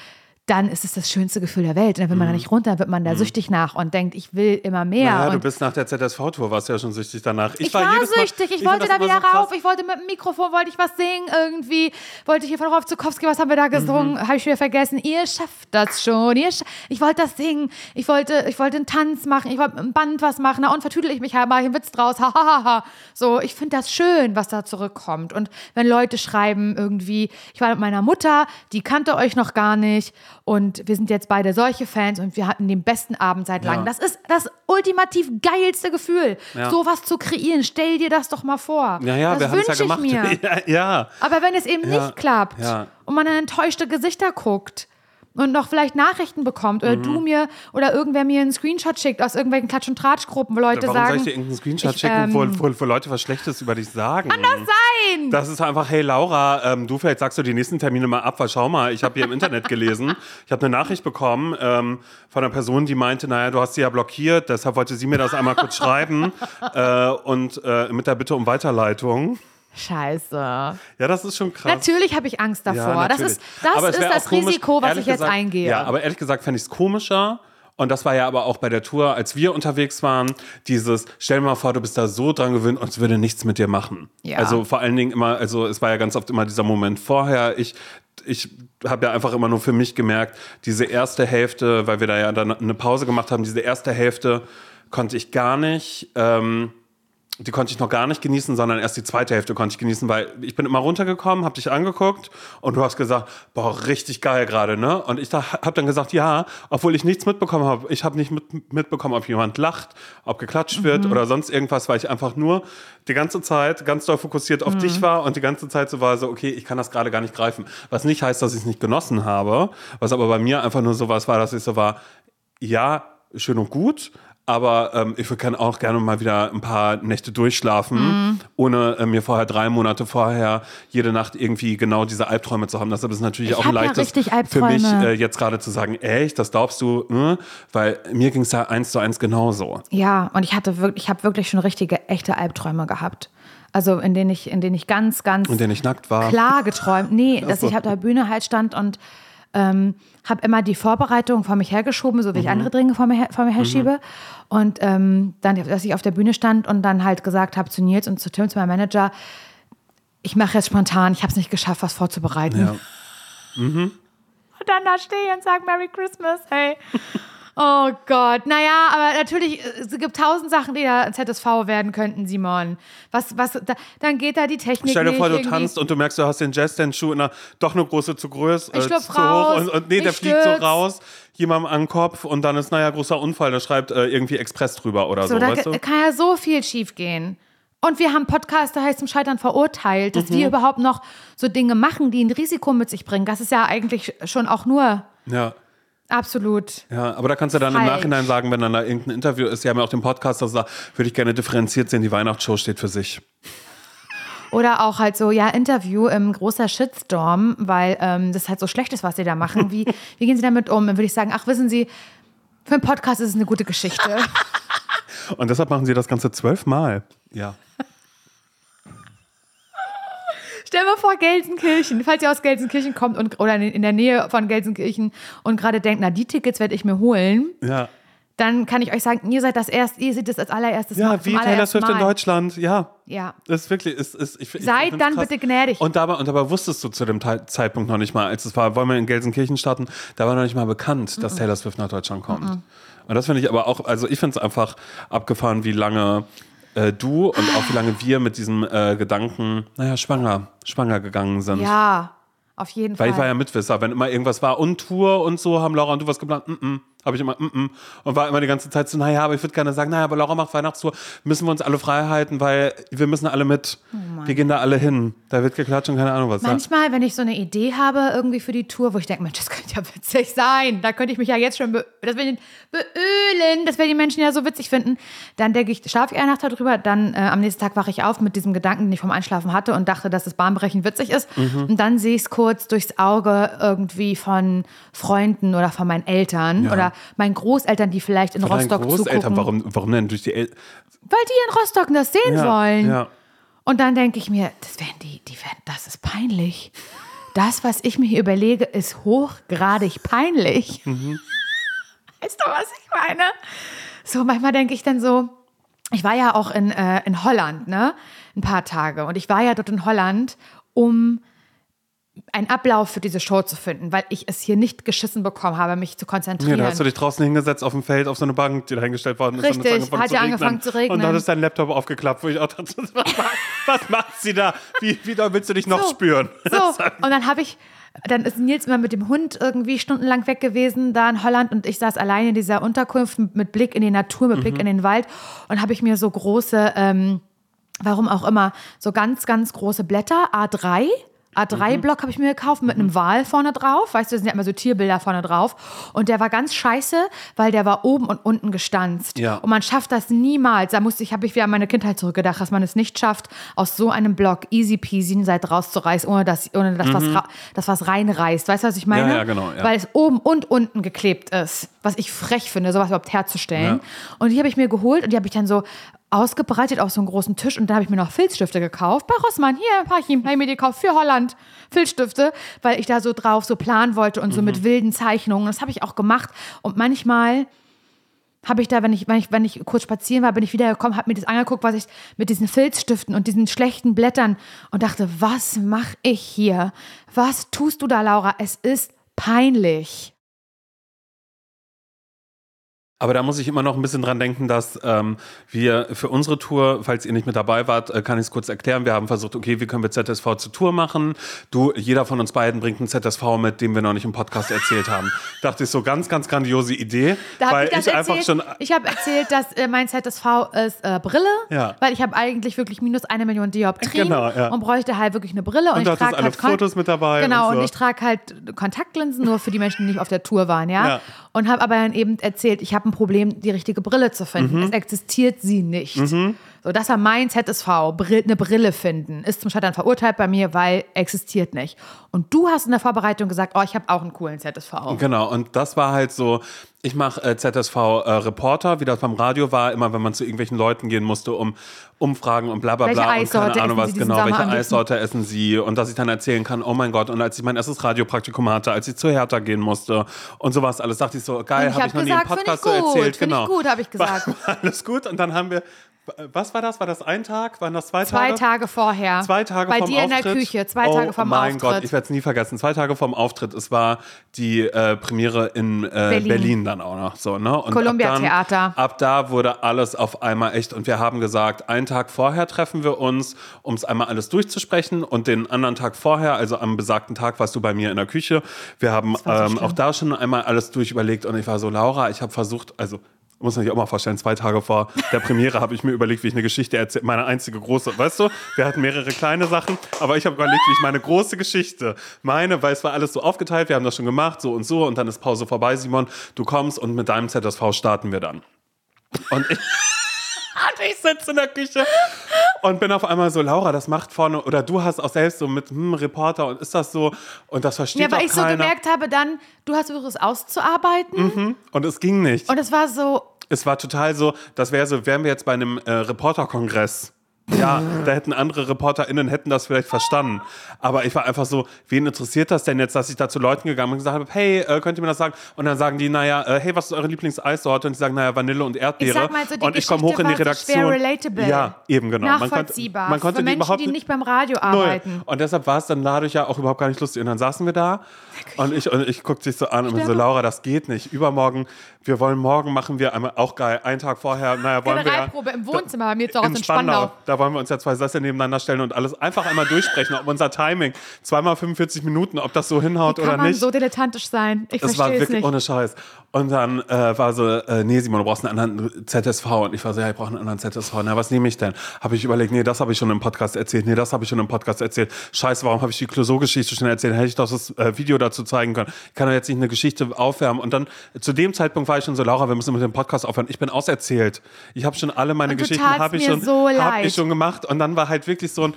dann ist es das schönste Gefühl der Welt. Und dann will man da nicht runter, wird man da süchtig nach und denkt, ich will immer mehr. Ja, du und bist nach der ZSV-Tour, warst ja schon süchtig danach. ich, war, jedes Mal- süchtig, ich, find wollte da wieder so rauf, ich wollte mit dem Mikrofon, wollte ich was singen irgendwie, wollte hier von Rolf Zukowski, was haben wir da gesungen, Mhm. habe ich wieder vergessen, ihr schafft das schon, ihr ich wollte das singen, ich wollte, ich wollte einen Tanz machen, ich wollte im Band was machen, na und vertüdel ich mich halt, mache ich einen Witz draus, hahaha, so, ich finde das schön, was da zurückkommt. Und wenn Leute schreiben irgendwie, ich war mit meiner Mutter, die kannte euch noch gar nicht und wir sind jetzt beide solche Fans und wir hatten den besten Abend seit langem, Ja. das ist das ultimativ geilste Gefühl, Ja. sowas zu kreieren. Stell dir das doch mal vor. Ja, ja, das es ja wünsche ich. Mir. Ja. Aber wenn es eben nicht klappt und man in enttäuschte Gesichter guckt und noch vielleicht Nachrichten bekommt Mhm. oder du mir oder irgendwer mir einen Screenshot schickt aus irgendwelchen Klatsch- und Tratschgruppen, wo Leute Warum soll sagen, ich dir irgendeinen Screenshot ich, schicken, wo, ähm, wo, wo Leute was Schlechtes über dich sagen? nein! Das ist einfach, hey Laura, ähm, du vielleicht sagst du die nächsten Termine mal ab, weil schau mal, ich habe hier im Internet gelesen, ich habe eine Nachricht bekommen ähm, von einer Person, die meinte, naja, du hast sie ja blockiert, deshalb wollte sie mir das einmal kurz schreiben äh, und äh, mit der Bitte um Weiterleitung. Scheiße. Ja, das ist schon krass. Natürlich habe ich Angst davor. Ja, das ist das, ist das komisch, Risiko, was ich jetzt gesagt, eingehe. Ja, aber ehrlich gesagt fände ich es komischer. Und das war ja aber auch bei der Tour, als wir unterwegs waren, dieses, stell dir mal vor, du bist da so dran gewöhnt und es würde nichts mit dir machen. Ja. Also vor allen Dingen immer, also es war ja ganz oft immer dieser Moment vorher, ich, ich habe ja einfach immer nur für mich gemerkt, diese erste Hälfte, weil wir da ja dann eine Pause gemacht haben, diese erste Hälfte konnte ich gar nicht, ähm, die konnte ich noch gar nicht genießen, sondern erst die zweite Hälfte konnte ich genießen, weil ich bin immer runtergekommen, habe dich angeguckt und du hast gesagt, boah, richtig geil gerade, ne? Und ich habe dann gesagt, ja, obwohl ich nichts mitbekommen habe. Ich habe nicht mit, mitbekommen, ob jemand lacht, ob geklatscht wird oder sonst irgendwas, weil ich einfach nur die ganze Zeit ganz doll fokussiert auf dich war und die ganze Zeit so war so, okay, ich kann das gerade gar nicht greifen. Was nicht heißt, dass ich es nicht genossen habe, was aber bei mir einfach nur so was war, dass ich so war, ja, schön und gut, aber ähm, ich würde auch gerne mal wieder ein paar Nächte durchschlafen, Mhm. ohne äh, mir vorher drei Monate vorher jede Nacht irgendwie genau diese Albträume zu haben. Deshalb ist es natürlich Ich auch ein ja für mich äh, jetzt gerade zu sagen, echt, das glaubst du, äh? weil mir ging es ja eins zu eins genauso. Ja, und ich hatte wirklich, ich habe wirklich schon richtige, echte Albträume gehabt. Also in denen ich, in denen ich ganz, ganz Und der nicht nackt war. klar geträumt. Nee, dass so. ich auf der Bühne halt stand und ähm, habe immer die Vorbereitung vor mich hergeschoben, so wie Mhm. ich andere Dinge vor mir, her, vor mir herschiebe. Und ähm, dann, dass ich auf der Bühne stand und dann halt gesagt habe zu Nils und zu Tim, zu meinem Manager, ich mache jetzt spontan, ich habe es nicht geschafft, was vorzubereiten. Ja. Und dann da stehe und sage Merry Christmas, hey. Oh Gott, naja, aber natürlich, es gibt tausend Sachen, die da ZSV werden könnten, Simon. Was, was, da, dann geht da die Technik Stell dir vor, du tanzt und du merkst, du hast den Jazz-Dance-Schuh in einer doch eine große zu groß, äh, zu schlüpf hoch raus, und, und nee, der fliegt so stürz. raus, jemandem an den Kopf und dann ist, naja, großer Unfall, der schreibt äh, irgendwie Express drüber oder so, So, da weißt du? kann ja so viel schief gehen. Und wir haben Podcast, der heißt zum Scheitern verurteilt, dass Mhm. wir überhaupt noch so Dinge machen, die ein Risiko mit sich bringen. Das ist ja eigentlich schon auch nur Ja. Absolut. Ja, aber da kannst du dann im Falsch. Nachhinein sagen, wenn dann da irgendein Interview ist, sie haben ja auch den Podcast, da sagt, würde ich gerne differenziert sehen, die Weihnachtsshow steht für sich. Oder auch halt so, ja, Interview im großer Shitstorm, weil ähm, das halt so schlecht ist, was sie da machen. Wie, wie gehen sie damit um? Dann würde ich sagen, ach, wissen Sie, für einen Podcast ist es eine gute Geschichte. Und deshalb machen sie das Ganze zwölfmal. Ja. Stell mal vor, Gelsenkirchen, falls ihr aus Gelsenkirchen kommt und, oder in, der Nähe von Gelsenkirchen und gerade denkt, na, die Tickets werde ich mir holen, Ja. dann kann ich euch sagen, ihr seid das erst, ihr seht das als allererstes Mal. Ja, zum wie Taylor Swift in Mal. Deutschland. Ja. Ja. Das ist wirklich, ist, ist, ich, ich Seid find's dann krass. bitte gnädig. Und dabei, und dabei wusstest du zu dem Zeitpunkt noch nicht mal, als es war, wollen wir in Gelsenkirchen starten, da war noch nicht mal bekannt, dass Taylor Swift nach Deutschland kommt. Und das finde ich aber auch, also ich finde es einfach abgefahren, wie lange äh, du und auch wie lange wir mit diesem äh, Gedanken, naja, schwanger, schwanger gegangen sind. Ja, auf jeden Weil Fall. ich war ja Mitwisser, wenn immer irgendwas war und Tour und so, haben Laura und du was geplant, mm -mm, habe ich immer mm -mm. und war immer die ganze Zeit so, naja, aber ich würde gerne sagen, naja, aber Laura macht Weihnachtstour, müssen wir uns alle frei halten, weil wir müssen alle mit, wir gehen da alle hin, da wird geklatscht und keine Ahnung was. Ja. Manchmal, wenn ich so eine Idee habe irgendwie für die Tour, wo ich denke, Mensch, das könnte ja witzig sein, da könnte ich mich ja jetzt schon be das beölen, das werden die Menschen ja so witzig finden, dann denke ich, schlafe ich eine Nacht darüber, dann äh, am nächsten Tag wache ich auf mit diesem Gedanken, den ich vom Einschlafen hatte und dachte, dass das bahnbrechend witzig ist Mhm. und dann sehe ich es kurz durchs Auge irgendwie von Freunden oder von meinen Eltern Ja. oder meinen Großeltern, die vielleicht in Von Rostock Großeltern, zugucken, warum, warum denn durch die El weil die in Rostock das sehen ja, wollen. Ja. Und dann denke ich mir, das werden die, die werden, das ist peinlich. Das, was ich mir überlege, ist hochgradig peinlich. Weißt du, was ich meine? So, manchmal denke ich dann so, ich war ja auch in, äh, in Holland, ne? Ein paar Tage. Und ich war ja dort in Holland, um einen Ablauf für diese Show zu finden, weil ich es hier nicht geschissen bekommen habe, mich zu Ja, konzentrieren. da hast du dich draußen hingesetzt auf dem Feld, auf so eine Bank, die da hingestellt worden ist. und Richtig, es hat ja angefangen zu regnen. Und dann ist dein Laptop aufgeklappt, wo ich auch dachte, was, was macht sie da? Wie, wie doll willst du dich noch So, spüren? So, und dann habe ich, dann ist Nils immer mit dem Hund irgendwie stundenlang weg gewesen, da in Holland, und ich saß alleine in dieser Unterkunft mit Blick in die Natur, mit Mhm. Blick in den Wald und habe ich mir so große, ähm, warum auch immer, so ganz, ganz große Blätter, A3. Mhm. A3-Block habe ich mir gekauft mit einem Wal vorne drauf. Weißt du, da sind ja immer so Tierbilder vorne drauf. Und der war ganz scheiße, weil der war oben und unten gestanzt. Ja. Und man schafft das niemals. Da musste ich, habe ich wieder an meine Kindheit zurückgedacht, dass man es nicht schafft, aus so einem Block easy peasy eine Seite rauszureißen, ohne dass, ohne dass was, ra- dass was reinreißt. Weißt du, was ich meine? Mhm. Ja, ja, genau, ja. Weil es oben und unten geklebt ist. Was ich frech finde, sowas überhaupt herzustellen. Und die habe ich mir geholt und die habe ich dann so ausgebreitet auf so einen großen Tisch und da habe ich mir noch Filzstifte gekauft. Bei Rossmann, hier, Parchim, habe mir die gekauft für Holland. Filzstifte, weil ich da so drauf so planen wollte und so Mhm. mit wilden Zeichnungen. Das habe ich auch gemacht. Und manchmal habe ich da, wenn ich, wenn ich, wenn ich kurz spazieren war, bin ich wiedergekommen, habe mir das angeguckt, was ich mit diesen Filzstiften und diesen schlechten Blättern und dachte, was mache ich hier? Was tust du da, Laura? Es ist peinlich. Aber da muss ich immer noch ein bisschen dran denken, dass ähm, wir für unsere Tour, falls ihr nicht mit dabei wart, äh, kann ich es kurz erklären. Wir haben versucht, okay, wie können wir ZSV zur Tour machen? Du, jeder von uns beiden bringt einen ZSV mit, den wir noch nicht im Podcast erzählt haben. Dachte ich so, ganz, ganz grandiose Idee. Da weil ich einfach erzählt. schon. ich habe erzählt, dass äh, mein ZSV ist äh, Brille, Ja. weil ich habe eigentlich wirklich minus eine Million Dioptrien Genau, ja. und bräuchte halt wirklich eine Brille. Und, Und ich trage alle halt Fotos mit dabei Genau, und und, so. ich trage halt Kontaktlinsen nur für die Menschen, die nicht auf der Tour waren, ja. Ja. Und habe aber dann eben erzählt, ich habe ein Problem, die richtige Brille zu Mhm. finden. Es existiert sie nicht. So, das war mein ZSV, eine Brille finden. Ist zum Scheitern verurteilt bei mir, weil existiert nicht. Und du hast in der Vorbereitung gesagt, oh, ich habe auch einen coolen ZSV. Genau, und das war halt so, ich mache äh, ZSV-Reporter, wie das beim Radio war, immer wenn man zu irgendwelchen Leuten gehen musste, um Umfragen und bla bla Welche bla und Eissorte keine Ahnung was genau, Sommer welche? Eissorte essen sie und dass ich dann erzählen kann, oh mein Gott, und als ich mein erstes Radiopraktikum hatte, als ich zu Hertha gehen musste und sowas alles, dachte ich so, geil, Und ich habe hab ich noch nie im gesagt, Podcast ich so gut, erzählt. find ich genau. gut, hab ich gesagt. War, war alles gut und dann haben wir, was war das? War das ein Tag? Waren das zwei, Zwei Tage? Tage vorher. Zwei Tage Bei vorm dir Auftritt. in der Küche, zwei oh, Tage vorm mein Auftritt. Gott, ich werde es nie vergessen. Zwei Tage vorm Auftritt. Es war die äh, Premiere in äh, Berlin. Berlin. dann auch noch so. Ne? Und Columbia ab dann, Theater. Ab da wurde alles auf einmal echt. Und wir haben gesagt, einen Tag vorher treffen wir uns, um es einmal alles durchzusprechen. Und den anderen Tag vorher, also am besagten Tag, warst du bei mir in der Küche. Wir haben so ähm, auch da schon einmal alles durchüberlegt. Und ich war so, Laura, ich habe versucht, also muss man sich auch mal vorstellen, zwei Tage vor der Premiere habe ich mir überlegt, wie ich eine Geschichte erzähle. Meine einzige große, weißt du, wir hatten mehrere kleine Sachen, aber ich habe überlegt, wie ich meine große Geschichte meine, weil es war alles so aufgeteilt, wir haben das schon gemacht, so und so und dann ist Pause vorbei, Simon, du kommst und mit deinem ZSV starten wir dann. Und ich, ich sitze in der Küche und bin auf einmal so, Laura, das macht vorne, oder du hast auch selbst so mit hm, Reporter und ist das so und das versteht Ja, weil ich so keiner. gemerkt habe, dann, du hast es auszuarbeiten. und es ging nicht. Und es war so, Es war total so, das wäre so, wären wir jetzt bei einem äh, Reporterkongress. Ja, da hätten andere ReporterInnen hätten das vielleicht verstanden. Aber ich war einfach so, wen interessiert das denn jetzt, dass ich da zu Leuten gegangen bin und gesagt habe, hey, äh, könnt ihr mir das sagen? Und dann sagen die, naja, äh, hey, was ist eure Lieblingseissorte? Und die sagen, naja, Vanille und Erdbeere. ich sag mal so, die und ich komme hoch in die war so Redaktion. schwer relatable. Ja, eben genau. Man konnte- nachvollziehbar. Man konnte Für die Menschen, überhaupt die nicht beim Radio arbeiten. Null. Und deshalb war es dann dadurch ja auch überhaupt gar nicht lustig. Und dann saßen wir da und ich, und ich guckte dich so an und bin so, Laura, das geht nicht. Übermorgen, wir wollen morgen machen wir einmal, auch geil, einen Tag vorher, naja, wollen wir Generalprobe im Wohnzimmer bei mir zu Hause in, in Spandau. Spandau. Da wollen wir uns ja zwei Sessel nebeneinander stellen und alles einfach einmal durchsprechen, ob unser Timing, zweimal 45 Minuten, ob das so hinhaut Wie oder kann man nicht. so dilettantisch sein? Ich Das war wirklich nicht. ohne Scheiß. Und dann äh, war so, äh, nee, Simon, du brauchst einen anderen ZSV. Und ich war so, ja, ich brauche einen anderen ZSV. Na, was nehme ich denn? Habe ich überlegt, nee, das habe ich schon im Podcast erzählt. Nee, das habe ich schon im Podcast erzählt. Scheiße, warum habe ich die Clouseau-Geschichte schon erzählt? Hätte ich doch das äh, Video dazu zeigen können. Ich kann doch jetzt nicht eine Geschichte aufwärmen. Und dann, zu dem Zeitpunkt war ich schon so, Laura, wir müssen mit dem Podcast aufhören. Ich bin auserzählt. Ich habe schon alle meine Und Geschichten, habe ich, schon, so hab ich schon gemacht. Und dann war halt wirklich so ein,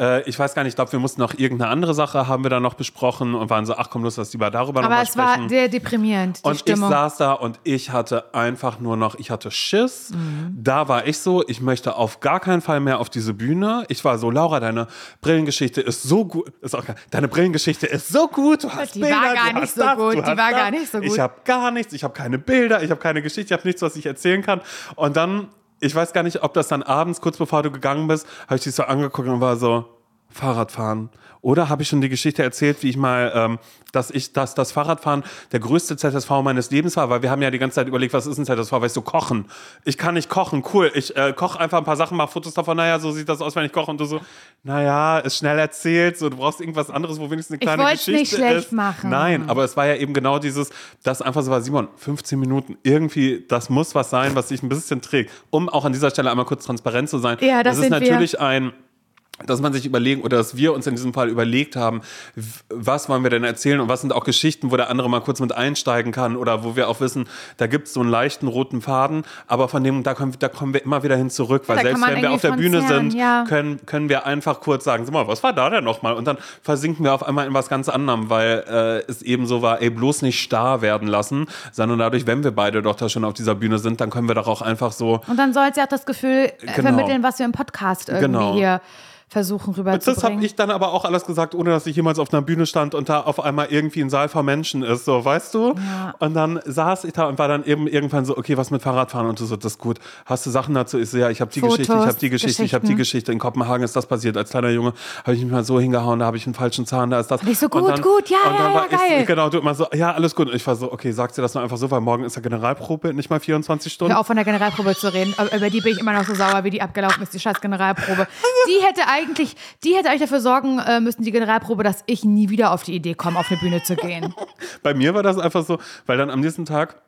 äh, ich weiß gar nicht, ich glaube, wir mussten noch irgendeine andere Sache haben wir dann noch besprochen und waren so, ach komm, Lust, dass lieber darüber Aber nochmal es war sprechen. sehr deprimierend, Und ich Stimmung. saß da und ich hatte einfach nur noch, ich hatte Schiss. Da war ich so, ich möchte auf gar keinen Fall mehr auf diese Bühne. Ich war so, Laura, deine Brillengeschichte ist so gut. Ist auch, deine Brillengeschichte ist so gut. Du hast Die Bilder, war gar du nicht so das, gut, die war das. gar nicht so gut. Ich habe gar nichts, ich habe keine Bilder, ich habe keine Geschichte, ich habe nichts, was ich erzählen kann. Und dann, ich weiß gar nicht, ob das dann abends, kurz bevor du gegangen bist, habe ich dich so angeguckt und war so, Fahrradfahren. Oder habe ich schon die Geschichte erzählt, wie ich mal, ähm, dass ich, dass das Fahrradfahren der größte ZSV meines Lebens war, weil wir haben ja die ganze Zeit überlegt, was ist ein ZSV, weißt du, kochen. Ich kann nicht kochen, cool. Ich äh, koche einfach ein paar Sachen, mache Fotos davon, naja, so sieht das aus, wenn ich koche. Und du so, naja, ist schnell erzählt, so, du brauchst irgendwas anderes, wo wenigstens eine Ich kleine wollt's Geschichte nicht schlecht ist. machen. Nein, aber es war ja eben genau dieses, das einfach so war, Simon, 15 Minuten, irgendwie, das muss was sein, was dich ein bisschen trägt. Um auch an dieser Stelle einmal kurz transparent zu sein. Ja, das ist sind wir. natürlich ein dass man sich überlegen oder dass wir uns in diesem Fall überlegt haben, was wollen wir denn erzählen und was sind auch Geschichten, wo der andere mal kurz mit einsteigen kann oder wo wir auch wissen, da gibt es so einen leichten roten Faden, aber von dem, da kommen, da kommen wir immer wieder hin zurück, weil kann selbst wenn wir auf der Bühne sind, ja. können, können wir einfach kurz sagen, sag mal, was war da denn nochmal? Und dann versinken wir auf einmal in was ganz anderem, weil äh, es eben so war, ey, bloß nicht starr werden lassen, sondern dadurch, wenn wir beide doch da schon auf dieser Bühne sind, dann können wir doch auch einfach so Und dann soll es ja auch das Gefühl Genau. vermitteln, was wir im Podcast irgendwie Genau. hier versuchen rüberzubringen. Das habe ich dann aber auch alles gesagt, ohne dass ich jemals auf einer Bühne stand und da auf einmal irgendwie ein Saal von Menschen ist, so, weißt du? Ja. Und dann saß ich da und war dann eben irgendwann so, okay, was mit Fahrradfahren? Und du so, das ist gut. Hast du Sachen dazu? Ich so, ja, ich habe die Fotos, Geschichte, ich habe die Geschichte, ich habe die. Geschichte. In Kopenhagen ist das passiert. Als kleiner Junge habe ich mich mal so hingehauen, da habe ich einen falschen Zahn, da ist das. ich so, Und gut, gut, ja, und dann ja, war ja, ich, geil. Genau, du immer so, ja, alles gut. Und ich war so, okay, sagst du das nur einfach so, weil morgen ist ja Generalprobe, nicht mal 24 Stunden. Hör auf, von der Generalprobe zu reden. Aber Über die bin ich immer noch so sauer, wie die abgelaufen ist, die scheiß Generalprobe. Die hätte eigentlich, die hätte eigentlich dafür sorgen äh, müssen, die Generalprobe, dass ich nie wieder auf die Idee komme, auf eine Bühne zu gehen. Bei mir war das einfach so, weil dann am nächsten Tag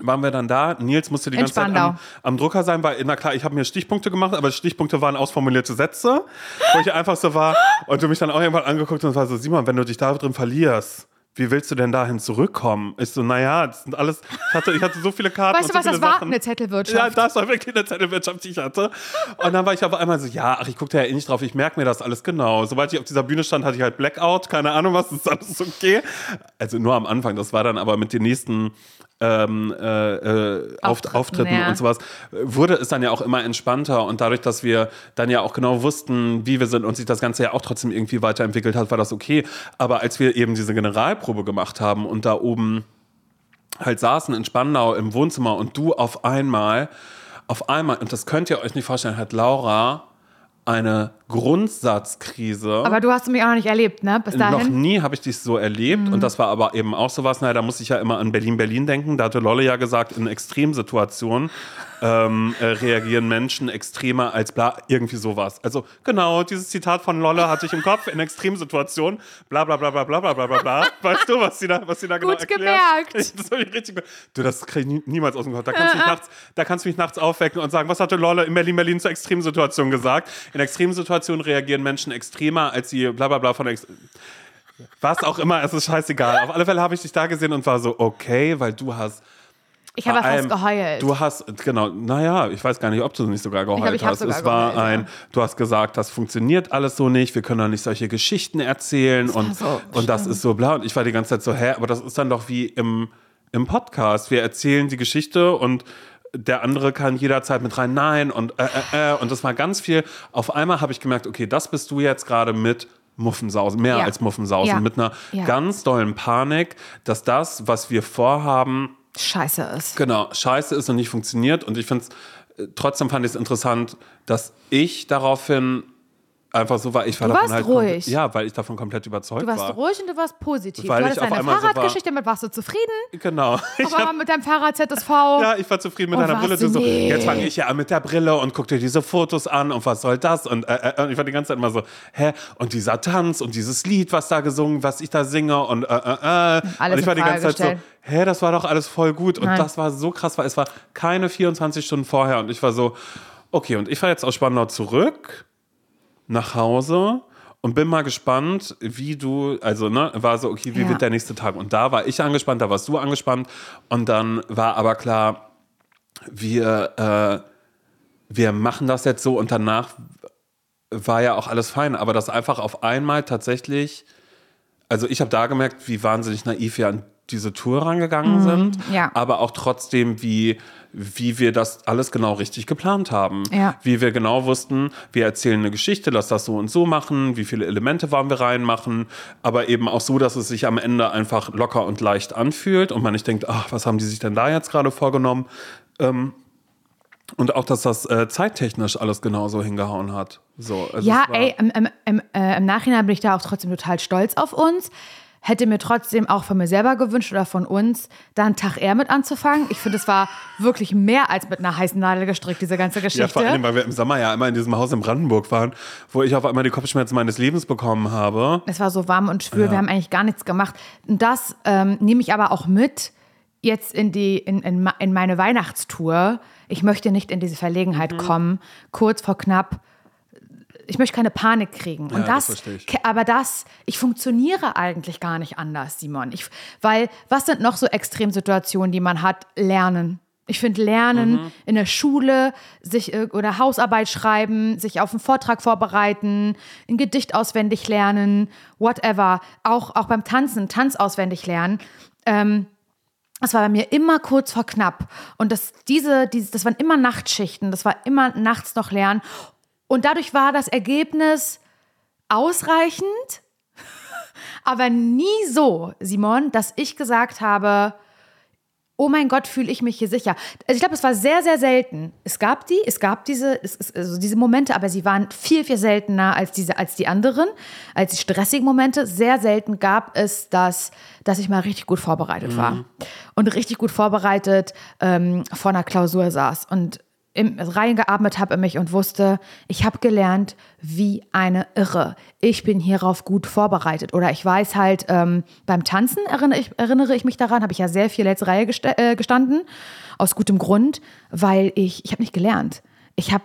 waren wir dann da. Nils musste die ganze Zeit am, am Drucker sein, weil, na klar, ich habe mir Stichpunkte gemacht, aber Stichpunkte waren ausformulierte Sätze, wo ich einfach so war und du mich dann auch irgendwann angeguckt und war so, Simon, wenn du dich da drin verlierst, wie willst du denn dahin zurückkommen? Ich so, naja, das sind alles, ich hatte, ich hatte so viele Karten Weißt du, und was so das viele war? Sachen. Eine Zettelwirtschaft. Ja, das war wirklich eine Zettelwirtschaft, die ich hatte. Und dann war ich aber einmal so, ja, ach, ich gucke da ja eh nicht drauf, ich merke mir das alles genau. Sobald ich auf dieser Bühne stand, hatte ich halt Blackout, keine Ahnung was, ist alles okay. Also nur am Anfang, das war dann aber mit den nächsten ähm, äh, äh, Auf Auftritten, Auftritten ja. und sowas, wurde es dann ja auch immer entspannter und dadurch, dass wir dann ja auch genau wussten, wie wir sind und sich das Ganze ja auch trotzdem irgendwie weiterentwickelt hat, war das okay. Aber als wir eben diese Generalprobe gemacht haben und da oben halt saßen in Spandau im Wohnzimmer und du auf einmal, auf einmal, und das könnt ihr euch nicht vorstellen, hat Laura eine Grundsatzkrise. Aber du hast mich auch noch nicht erlebt, ne? Bis Noch dahin. nie habe ich dich so erlebt und das war aber eben auch sowas, naja, da muss ich ja immer an Berlin-Berlin denken. Da hatte Lolle ja gesagt, in Extremsituationen ähm, äh, reagieren Menschen extremer als bla, irgendwie sowas. Also genau, dieses Zitat von Lolle hatte ich im Kopf in Extremsituationen, bla bla bla bla bla bla bla bla bla. Weißt du, was sie da, was sie da genau Gut erklärt? gemerkt. Ich, das hab ich richtig ge- Du, das krieg ich nie- niemals aus dem Kopf. Da kannst, du mich nachts, da kannst du mich nachts aufwecken und sagen, was hatte Lolle in Berlin, Berlin zur Extremsituation gesagt? In Extremsituationen reagieren Menschen extremer als sie bla bla bla von Ex was auch immer, es ist scheißegal. Auf alle Fälle habe ich dich da gesehen und war so, okay, weil du hast. Ich habe fast geheult. Du hast, genau, naja, ich weiß gar nicht, ob du nicht sogar geheult glaub, ich hast. sogar es war geheult, ein, du hast gesagt, das funktioniert alles so nicht, wir können doch nicht solche Geschichten erzählen und, so und das ist so bla. Und ich war die ganze Zeit so, hä, aber das ist dann doch wie im, im Podcast. Wir erzählen die Geschichte und der andere kann jederzeit mit rein, nein und äh, äh, äh. Und das war ganz viel. Auf einmal habe ich gemerkt, okay, das bist du jetzt gerade mit Muffensausen, mehr Ja. als Muffensausen, Ja. mit einer Ja. ganz dollen Panik, dass das, was wir vorhaben, Scheiße ist. genau, scheiße ist und nicht funktioniert. Und ich finde es, trotzdem fand ich es interessant, dass ich daraufhin einfach so war. Ich war Du warst halt ruhig. Ja, weil ich davon komplett überzeugt Du warst war. ruhig und du warst positiv. Weil du hattest deine einmal so war- Fahrradgeschichte, damit warst du zufrieden. Genau. Aber mit deinem Fahrrad ZSV. ja, ich war zufrieden mit Oh, deiner Brille. du so, nicht. jetzt fange ich ja an mit der Brille und guck dir diese Fotos an und was soll das? Und, äh, äh, und ich war die ganze Zeit immer so, hä? Und dieser Tanz und dieses Lied, was da gesungen, was ich da singe und äh, äh, äh. Alles und ich war die ganze Zeit so, gestellt. hä, das war doch alles voll gut. Und Nein. das war so krass, weil es war keine 24 Stunden vorher. Und ich war so, okay, und ich fahre jetzt aus Spandau zurück nach Hause und bin mal gespannt, wie du, also ne, war so, okay, wie Ja. wird der nächste Tag? Und da war ich angespannt, da warst du angespannt und dann war aber klar, wir, äh, wir machen das jetzt so und danach war ja auch alles fein, aber das einfach auf einmal tatsächlich, also ich habe da gemerkt, wie wahnsinnig naiv wir an diese Tour rangegangen sind, ja. aber auch trotzdem, wie, wie wir das alles genau richtig geplant haben. Ja. Wie wir genau wussten, wir erzählen eine Geschichte, lass das so und so machen, wie viele Elemente wollen wir reinmachen, aber eben auch so, dass es sich am Ende einfach locker und leicht anfühlt und man nicht denkt, ach, was haben die sich denn da jetzt gerade vorgenommen? Ähm, und auch, dass das äh, zeittechnisch alles genauso hingehauen hat. So, also Ja, ey, im, im, im, äh, im Nachhinein bin ich da auch trotzdem total stolz auf uns. Hätte mir trotzdem auch von mir selber gewünscht oder von uns, da einen Tag eher mit anzufangen. Ich finde, es war wirklich mehr als mit einer heißen Nadel gestrickt, diese ganze Geschichte. Ja, vor allem, weil wir im Sommer ja immer in diesem Haus in Brandenburg waren, wo ich auf einmal die Kopfschmerzen meines Lebens bekommen habe. Es war so warm und schwül, wir haben eigentlich gar nichts gemacht. Und das ähm, nehme ich aber auch mit jetzt in, die, in, in, in meine Weihnachtstour. Ich möchte nicht in diese Verlegenheit Mhm. kommen, kurz vor knapp. Ich möchte keine Panik kriegen. Und Ja, das das, aber das, ich funktioniere eigentlich gar nicht anders, Simon. Ich, weil, was sind noch so Extremsituationen, die man hat? Lernen. Ich finde Lernen Mhm. in der Schule, sich oder Hausarbeit schreiben, sich auf einen Vortrag vorbereiten, ein Gedicht auswendig lernen, whatever. Auch, auch beim Tanzen, Tanz auswendig lernen. Ähm, das war bei mir immer kurz vor knapp. Und das, diese, diese, das waren immer Nachtschichten, das war immer nachts noch lernen. Und dadurch war das Ergebnis ausreichend, aber nie so, Simon, dass ich gesagt habe, oh mein Gott, fühle ich mich hier sicher. Also ich glaube, es war sehr, sehr selten. Es gab die, es gab diese, es, also diese Momente, aber sie waren viel, viel seltener als, diese, als die anderen, als die stressigen Momente. Sehr selten gab es das, dass ich mal richtig gut vorbereitet war. Und richtig gut vorbereitet ähm, vor einer Klausur saß und im, reingeatmet habe in mich und wusste, ich habe gelernt wie eine Irre. Ich bin hierauf gut vorbereitet. Oder ich weiß halt, ähm, beim Tanzen erinnere ich, erinnere ich mich daran, habe ich ja sehr viel letzte Reihe gesta äh, gestanden. Aus gutem Grund, weil ich, ich habe nicht gelernt. Ich habe,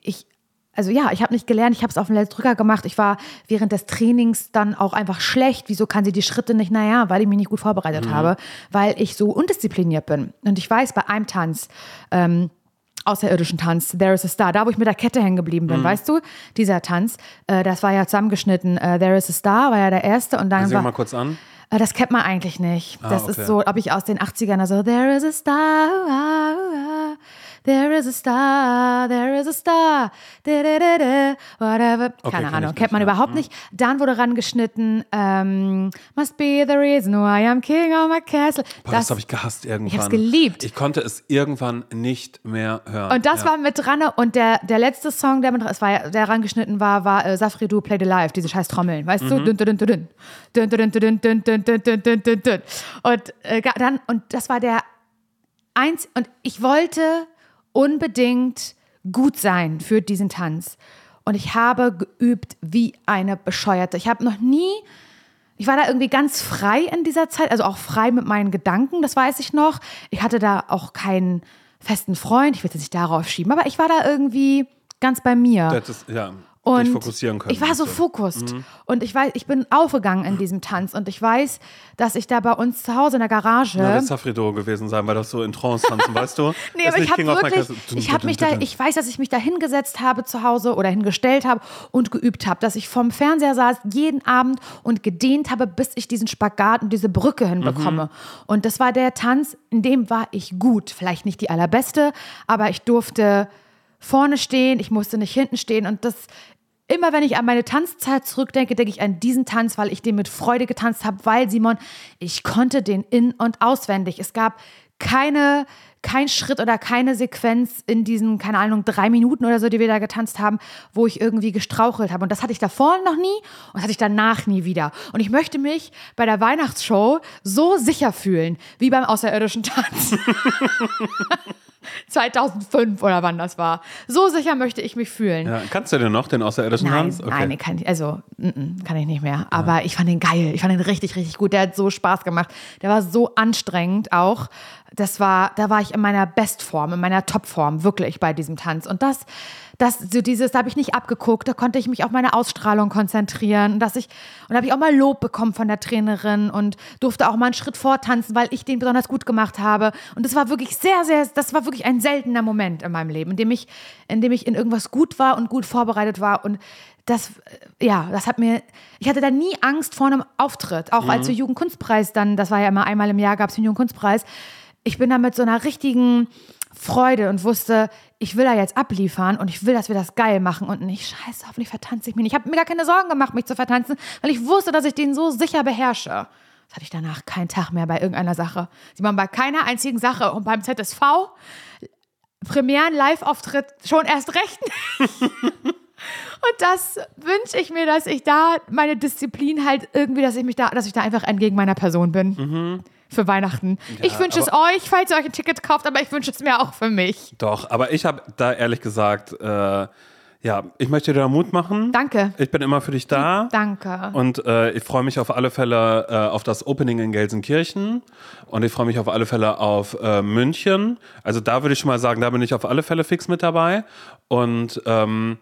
ich, also ja, ich habe nicht gelernt, ich habe es auf dem Letztdrücker gemacht. Ich war während des Trainings dann auch einfach schlecht. Wieso kann sie die Schritte nicht? Naja, weil ich mich nicht gut vorbereitet habe, weil ich so undiszipliniert bin. Und ich weiß, bei einem Tanz, ähm, außerirdischen Tanz, There is a Star, da wo ich mit der Kette hängen geblieben Mhm. bin, weißt du, dieser Tanz, äh, das war ja zusammengeschnitten, äh, There is a Star war ja der erste und dann Sing war, mal kurz an. äh, Das kennt man eigentlich nicht. Das okay. ist so, ob ich aus den 80ern, also There is a star, There is a star, there is a star, da, da, da, da, whatever. Okay, Keine Ahnung, kennt man überhaupt nicht. Dann wurde rangeschnitten, ähm, must be the reason why I'm king of my castle. Boah, das, das habe ich gehasst irgendwann. Ich habe es geliebt. Ich konnte es irgendwann nicht mehr hören. Und das ja. war mit dran und der, der letzte Song, der mit es war, der rangeschnitten war, war äh, Safri Du Play the Life, diese scheiß Trommeln, weißt mhm. du? Dün, dün, dün, und äh, dann und das war der eins und ich wollte unbedingt gut sein für diesen Tanz. Und ich habe geübt wie eine Bescheuerte. Ich habe noch nie, ich war da irgendwie ganz frei in dieser Zeit, also auch frei mit meinen Gedanken, das weiß ich noch. Ich hatte da auch keinen festen Freund, ich will es nicht darauf schieben, aber ich war da irgendwie ganz bei mir. Das ist, ja, Und dich fokussieren können. Ich war so fokussiert. Und ich weiß, ich bin aufgegangen in diesem Tanz. Und ich weiß, dass ich da bei uns zu Hause in der Garage. Ja, das Safrido gewesen sein, weil das so in Trance tanzen, weißt du? Nee, Das aber ich habe wirklich, ich habe mich da, ich weiß, dass ich mich da hingesetzt habe zu Hause oder hingestellt habe und geübt habe, dass ich vom Fernseher saß jeden Abend und gedehnt habe, bis ich diesen Spagat und diese Brücke hinbekomme. Mhm. Und das war der Tanz, in dem war ich gut. Vielleicht nicht die allerbeste, aber ich durfte vorne stehen, ich musste nicht hinten stehen und das Immer wenn ich an meine Tanzzeit zurückdenke, denke ich an diesen Tanz, weil ich den mit Freude getanzt habe, weil Simon, ich konnte den in- und auswendig. Es gab keine, kein Schritt oder keine Sequenz in diesen, keine Ahnung, drei Minuten oder so, die wir da getanzt haben, wo ich irgendwie gestrauchelt habe. Und das hatte ich davor noch nie und das hatte ich danach nie wieder. Und ich möchte mich bei der Weihnachtsshow so sicher fühlen, wie beim außerirdischen Tanz. 2005 oder wann das war. So sicher möchte ich mich fühlen. Ja, kannst du denn noch den außerirdischen Nein, Tanz? Okay. nein, kann ich, also mm, mm, kann ich nicht mehr. Aber ich fand den geil. Ich fand den richtig, richtig gut. Der hat so Spaß gemacht. Der war so anstrengend auch. Das war, da war ich in meiner Bestform, in meiner Topform, wirklich bei diesem Tanz. Und das, das, so dieses, da habe ich nicht abgeguckt, da konnte ich mich auf meine Ausstrahlung konzentrieren. Und dass ich, und da habe ich auch mal Lob bekommen von der Trainerin und durfte auch mal einen Schritt vortanzen, weil ich den besonders gut gemacht habe. Und das war wirklich sehr, sehr, das war wirklich ein seltener Moment in meinem Leben, in dem ich, in dem ich in irgendwas gut war und gut vorbereitet war. Und das, äh, ja, das hat mir, ich hatte da nie Angst vor einem Auftritt. Auch als wir Jugendkunstpreis dann, das war ja immer einmal im Jahr, gab es den Jugendkunstpreis. Ich bin da mit so einer richtigen Freude und wusste, ich will da jetzt abliefern und ich will, dass wir das geil machen und nicht, scheiße, hoffentlich vertanze ich mich nicht. Ich habe mir gar keine Sorgen gemacht, mich zu vertanzen, weil ich wusste, dass ich den so sicher beherrsche. Das hatte ich danach keinen Tag mehr bei irgendeiner Sache. Sie waren bei keiner einzigen Sache und beim ZSV Premieren, Live-Auftritt schon erst recht. Und das wünsche ich mir, dass ich da meine Disziplin halt irgendwie, dass ich mich da, dass ich da einfach entgegen meiner Person bin. Für Weihnachten. ich wünsche es euch, falls ihr euch ein Ticket kauft, aber ich wünsche es mir auch für mich. Doch, aber ich habe da ehrlich gesagt, äh, ja, ich möchte dir da Mut machen. Danke. Ich bin immer für dich da. Danke. Und äh, ich freue mich auf alle Fälle äh, auf das Opening in Gelsenkirchen und ich freue mich auf alle Fälle auf äh, München. Also da würde ich schon mal sagen, da bin ich auf alle Fälle fix mit dabei. Und ähm,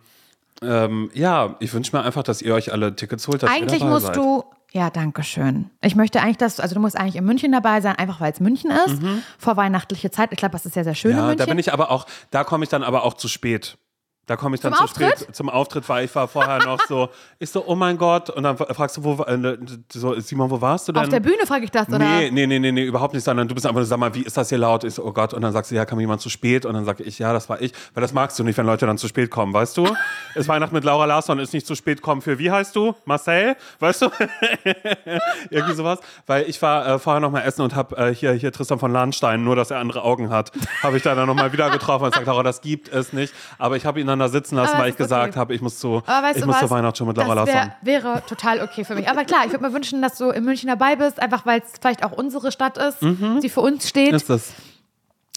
ähm, ja, ich wünsche mir einfach, dass ihr euch alle Tickets holt. Eigentlich musst seid. du, ja, danke schön. Ich möchte eigentlich, dass, also du musst eigentlich in München dabei sein, einfach weil es München ist, vor weihnachtliche Zeit. Ich glaube, das ist sehr, sehr schön in Mhm. Ja, München. da bin ich aber auch, da komme ich dann aber auch zu spät. Da komme ich dann Zum zu spät Auftritt? zum Auftritt, weil ich war vorher noch so, ich so, oh mein Gott, und dann fragst du, wo, äh, so, Simon, wo warst du denn? Auf der Bühne frage ich das, oder? Nee, nee, nee, nee, nee, überhaupt nicht, sondern du bist einfach nur, sag mal, wie ist das hier laut? Ich so, oh Gott, und dann sagst du, ja, kam jemand zu spät? Und dann sage ich, ja, das war ich, weil das magst du nicht, wenn Leute dann zu spät kommen, weißt du? ist Weihnachten mit Laura Larsson, ist nicht zu spät kommen für, wie heißt du? Marcel? Weißt du? Irgendwie sowas. Weil ich war äh, vorher noch mal essen und habe äh, hier, hier Tristan von Lahnstein, nur dass er andere Augen hat, habe ich da dann noch mal wieder getroffen und gesagt, Laura, das gibt es nicht. Aber ich habe ihn dann da sitzen lassen, weil ich gesagt okay. habe, ich muss zu, ich muss was? zur Weihnachtsshow mit Laura das wär, wäre total okay für mich. Aber klar, ich würde mir wünschen, dass du in München dabei bist, einfach weil es vielleicht auch unsere Stadt ist, die für uns steht. Mhm. Ist das?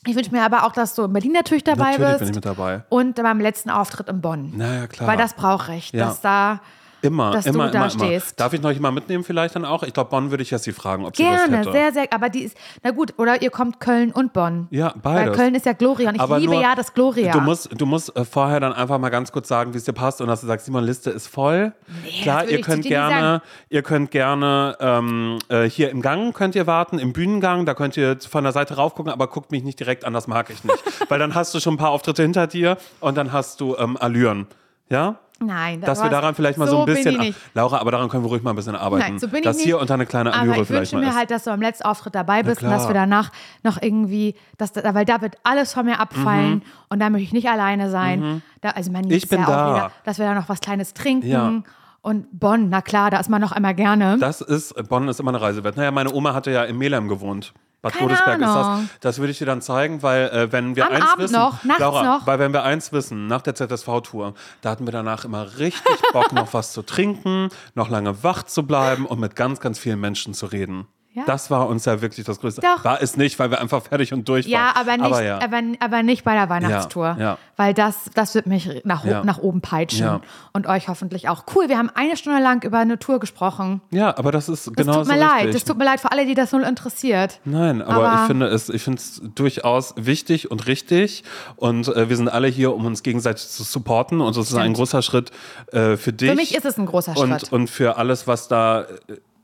Ich wünsche mir aber auch, dass du in Berlin natürlich dabei Natürlich bist. bin ich mit dabei. Und beim letzten Auftritt in Bonn. Naja, klar. Weil das brauche ich, Ja. dass da Immer, dass du immer, da immer, immer. stehst. Darf ich noch jemand mitnehmen vielleicht dann auch? Ich glaube, Bonn würde ich Jessie fragen, ob sie Lust gerne, hätte. sehr, sehr, aber die ist, na gut, oder ihr kommt Köln und Bonn. Ja, Weil beides. Köln ist ja Gloria und ich Aber liebe nur, ja das Gloria. Du musst, du musst äh, vorher dann einfach mal ganz kurz sagen, wie es dir passt und dass du sagst, Simon, Liste ist voll. Nee, Klar, das ihr könnt gerne, ihr könnt gerne ähm, äh, hier im Gang könnt ihr warten, im Bühnengang, da könnt ihr von der Seite raufgucken, aber guckt mich nicht direkt an, das mag ich nicht. Weil dann hast du schon ein paar Auftritte hinter dir und dann hast du ähm, Allüren. Ja? Nein, Dass wir daran vielleicht mal so, ein bin bisschen. ich. Laura, aber daran können wir ruhig mal ein bisschen arbeiten. Nein, so bin ich dass nicht. hier unter eine kleine Allüre Aber ich vielleicht wünsche mal mir ist. halt, dass du am letzten Auftritt dabei bist und dass wir danach noch irgendwie, dass, da- weil da wird alles von mir abfallen und da möchte ich nicht alleine sein. Da, also man Mhm. Ich bin ja da. Auch wieder, dass wir da noch was Kleines trinken. Ja. Und Bonn, na klar, da ist man noch einmal gerne. Das ist, Bonn ist immer eine Reise wert. Naja, meine Oma hatte ja in Melem gewohnt. Bad Keine Godesberg ist das. Ahnung. Das würde ich dir dann zeigen, weil äh, wenn wir Am eins Abend wissen, noch, nachts Laura, noch. weil wenn wir eins wissen, nach der ZSV-Tour, da hatten wir danach immer richtig Bock, noch was zu trinken, noch lange wach zu bleiben und mit ganz, ganz vielen Menschen zu reden. Ja. Das war uns ja wirklich das Größte. Doch. War es nicht, weil wir einfach fertig und durch Ja, waren. aber nicht, Aber ja. aber, aber nicht bei der Weihnachtstour. ja. Weil das, das wird mich nach, nach oben peitschen. Und euch hoffentlich auch. Cool, wir haben eine Stunde lang über eine Tour gesprochen. ja, aber das ist Das genauso tut mir leid. Das tut mir leid für alle, die das null interessiert. Nein, aber, Aber- ich finde es, ich finde es durchaus wichtig und richtig. Und äh, wir sind alle hier, um uns gegenseitig zu supporten. Und das ist ein großer Schritt äh, für dich. Für mich ist es ein großer und, Schritt. und für alles, was da äh,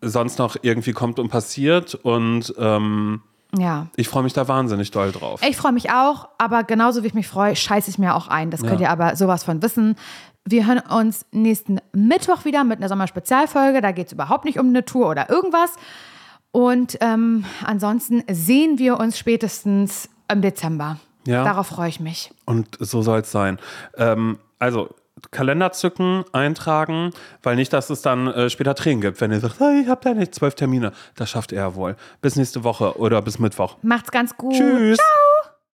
sonst noch irgendwie kommt und passiert. Und ähm, Ja. ich freue mich da wahnsinnig doll drauf. Ich freue mich auch, aber genauso wie ich mich freue, scheiße ich mir auch ein. Das könnt Ja. ihr aber sowas von wissen. Wir hören uns nächsten Mittwoch wieder mit einer Sommerspezialfolge. Da geht es überhaupt nicht um eine Tour oder irgendwas. Und ähm, ansonsten sehen wir uns spätestens im Dezember. Ja. Darauf freue ich mich. Und so soll es sein. Ähm, also Kalender zücken, eintragen, weil nicht, dass es dann äh, später Tränen gibt, wenn ihr sagt, hey, ich habe da nicht zwölf Termine. Das schafft er wohl. Bis nächste Woche oder bis Mittwoch. Macht's ganz gut. Tschüss. Ciao.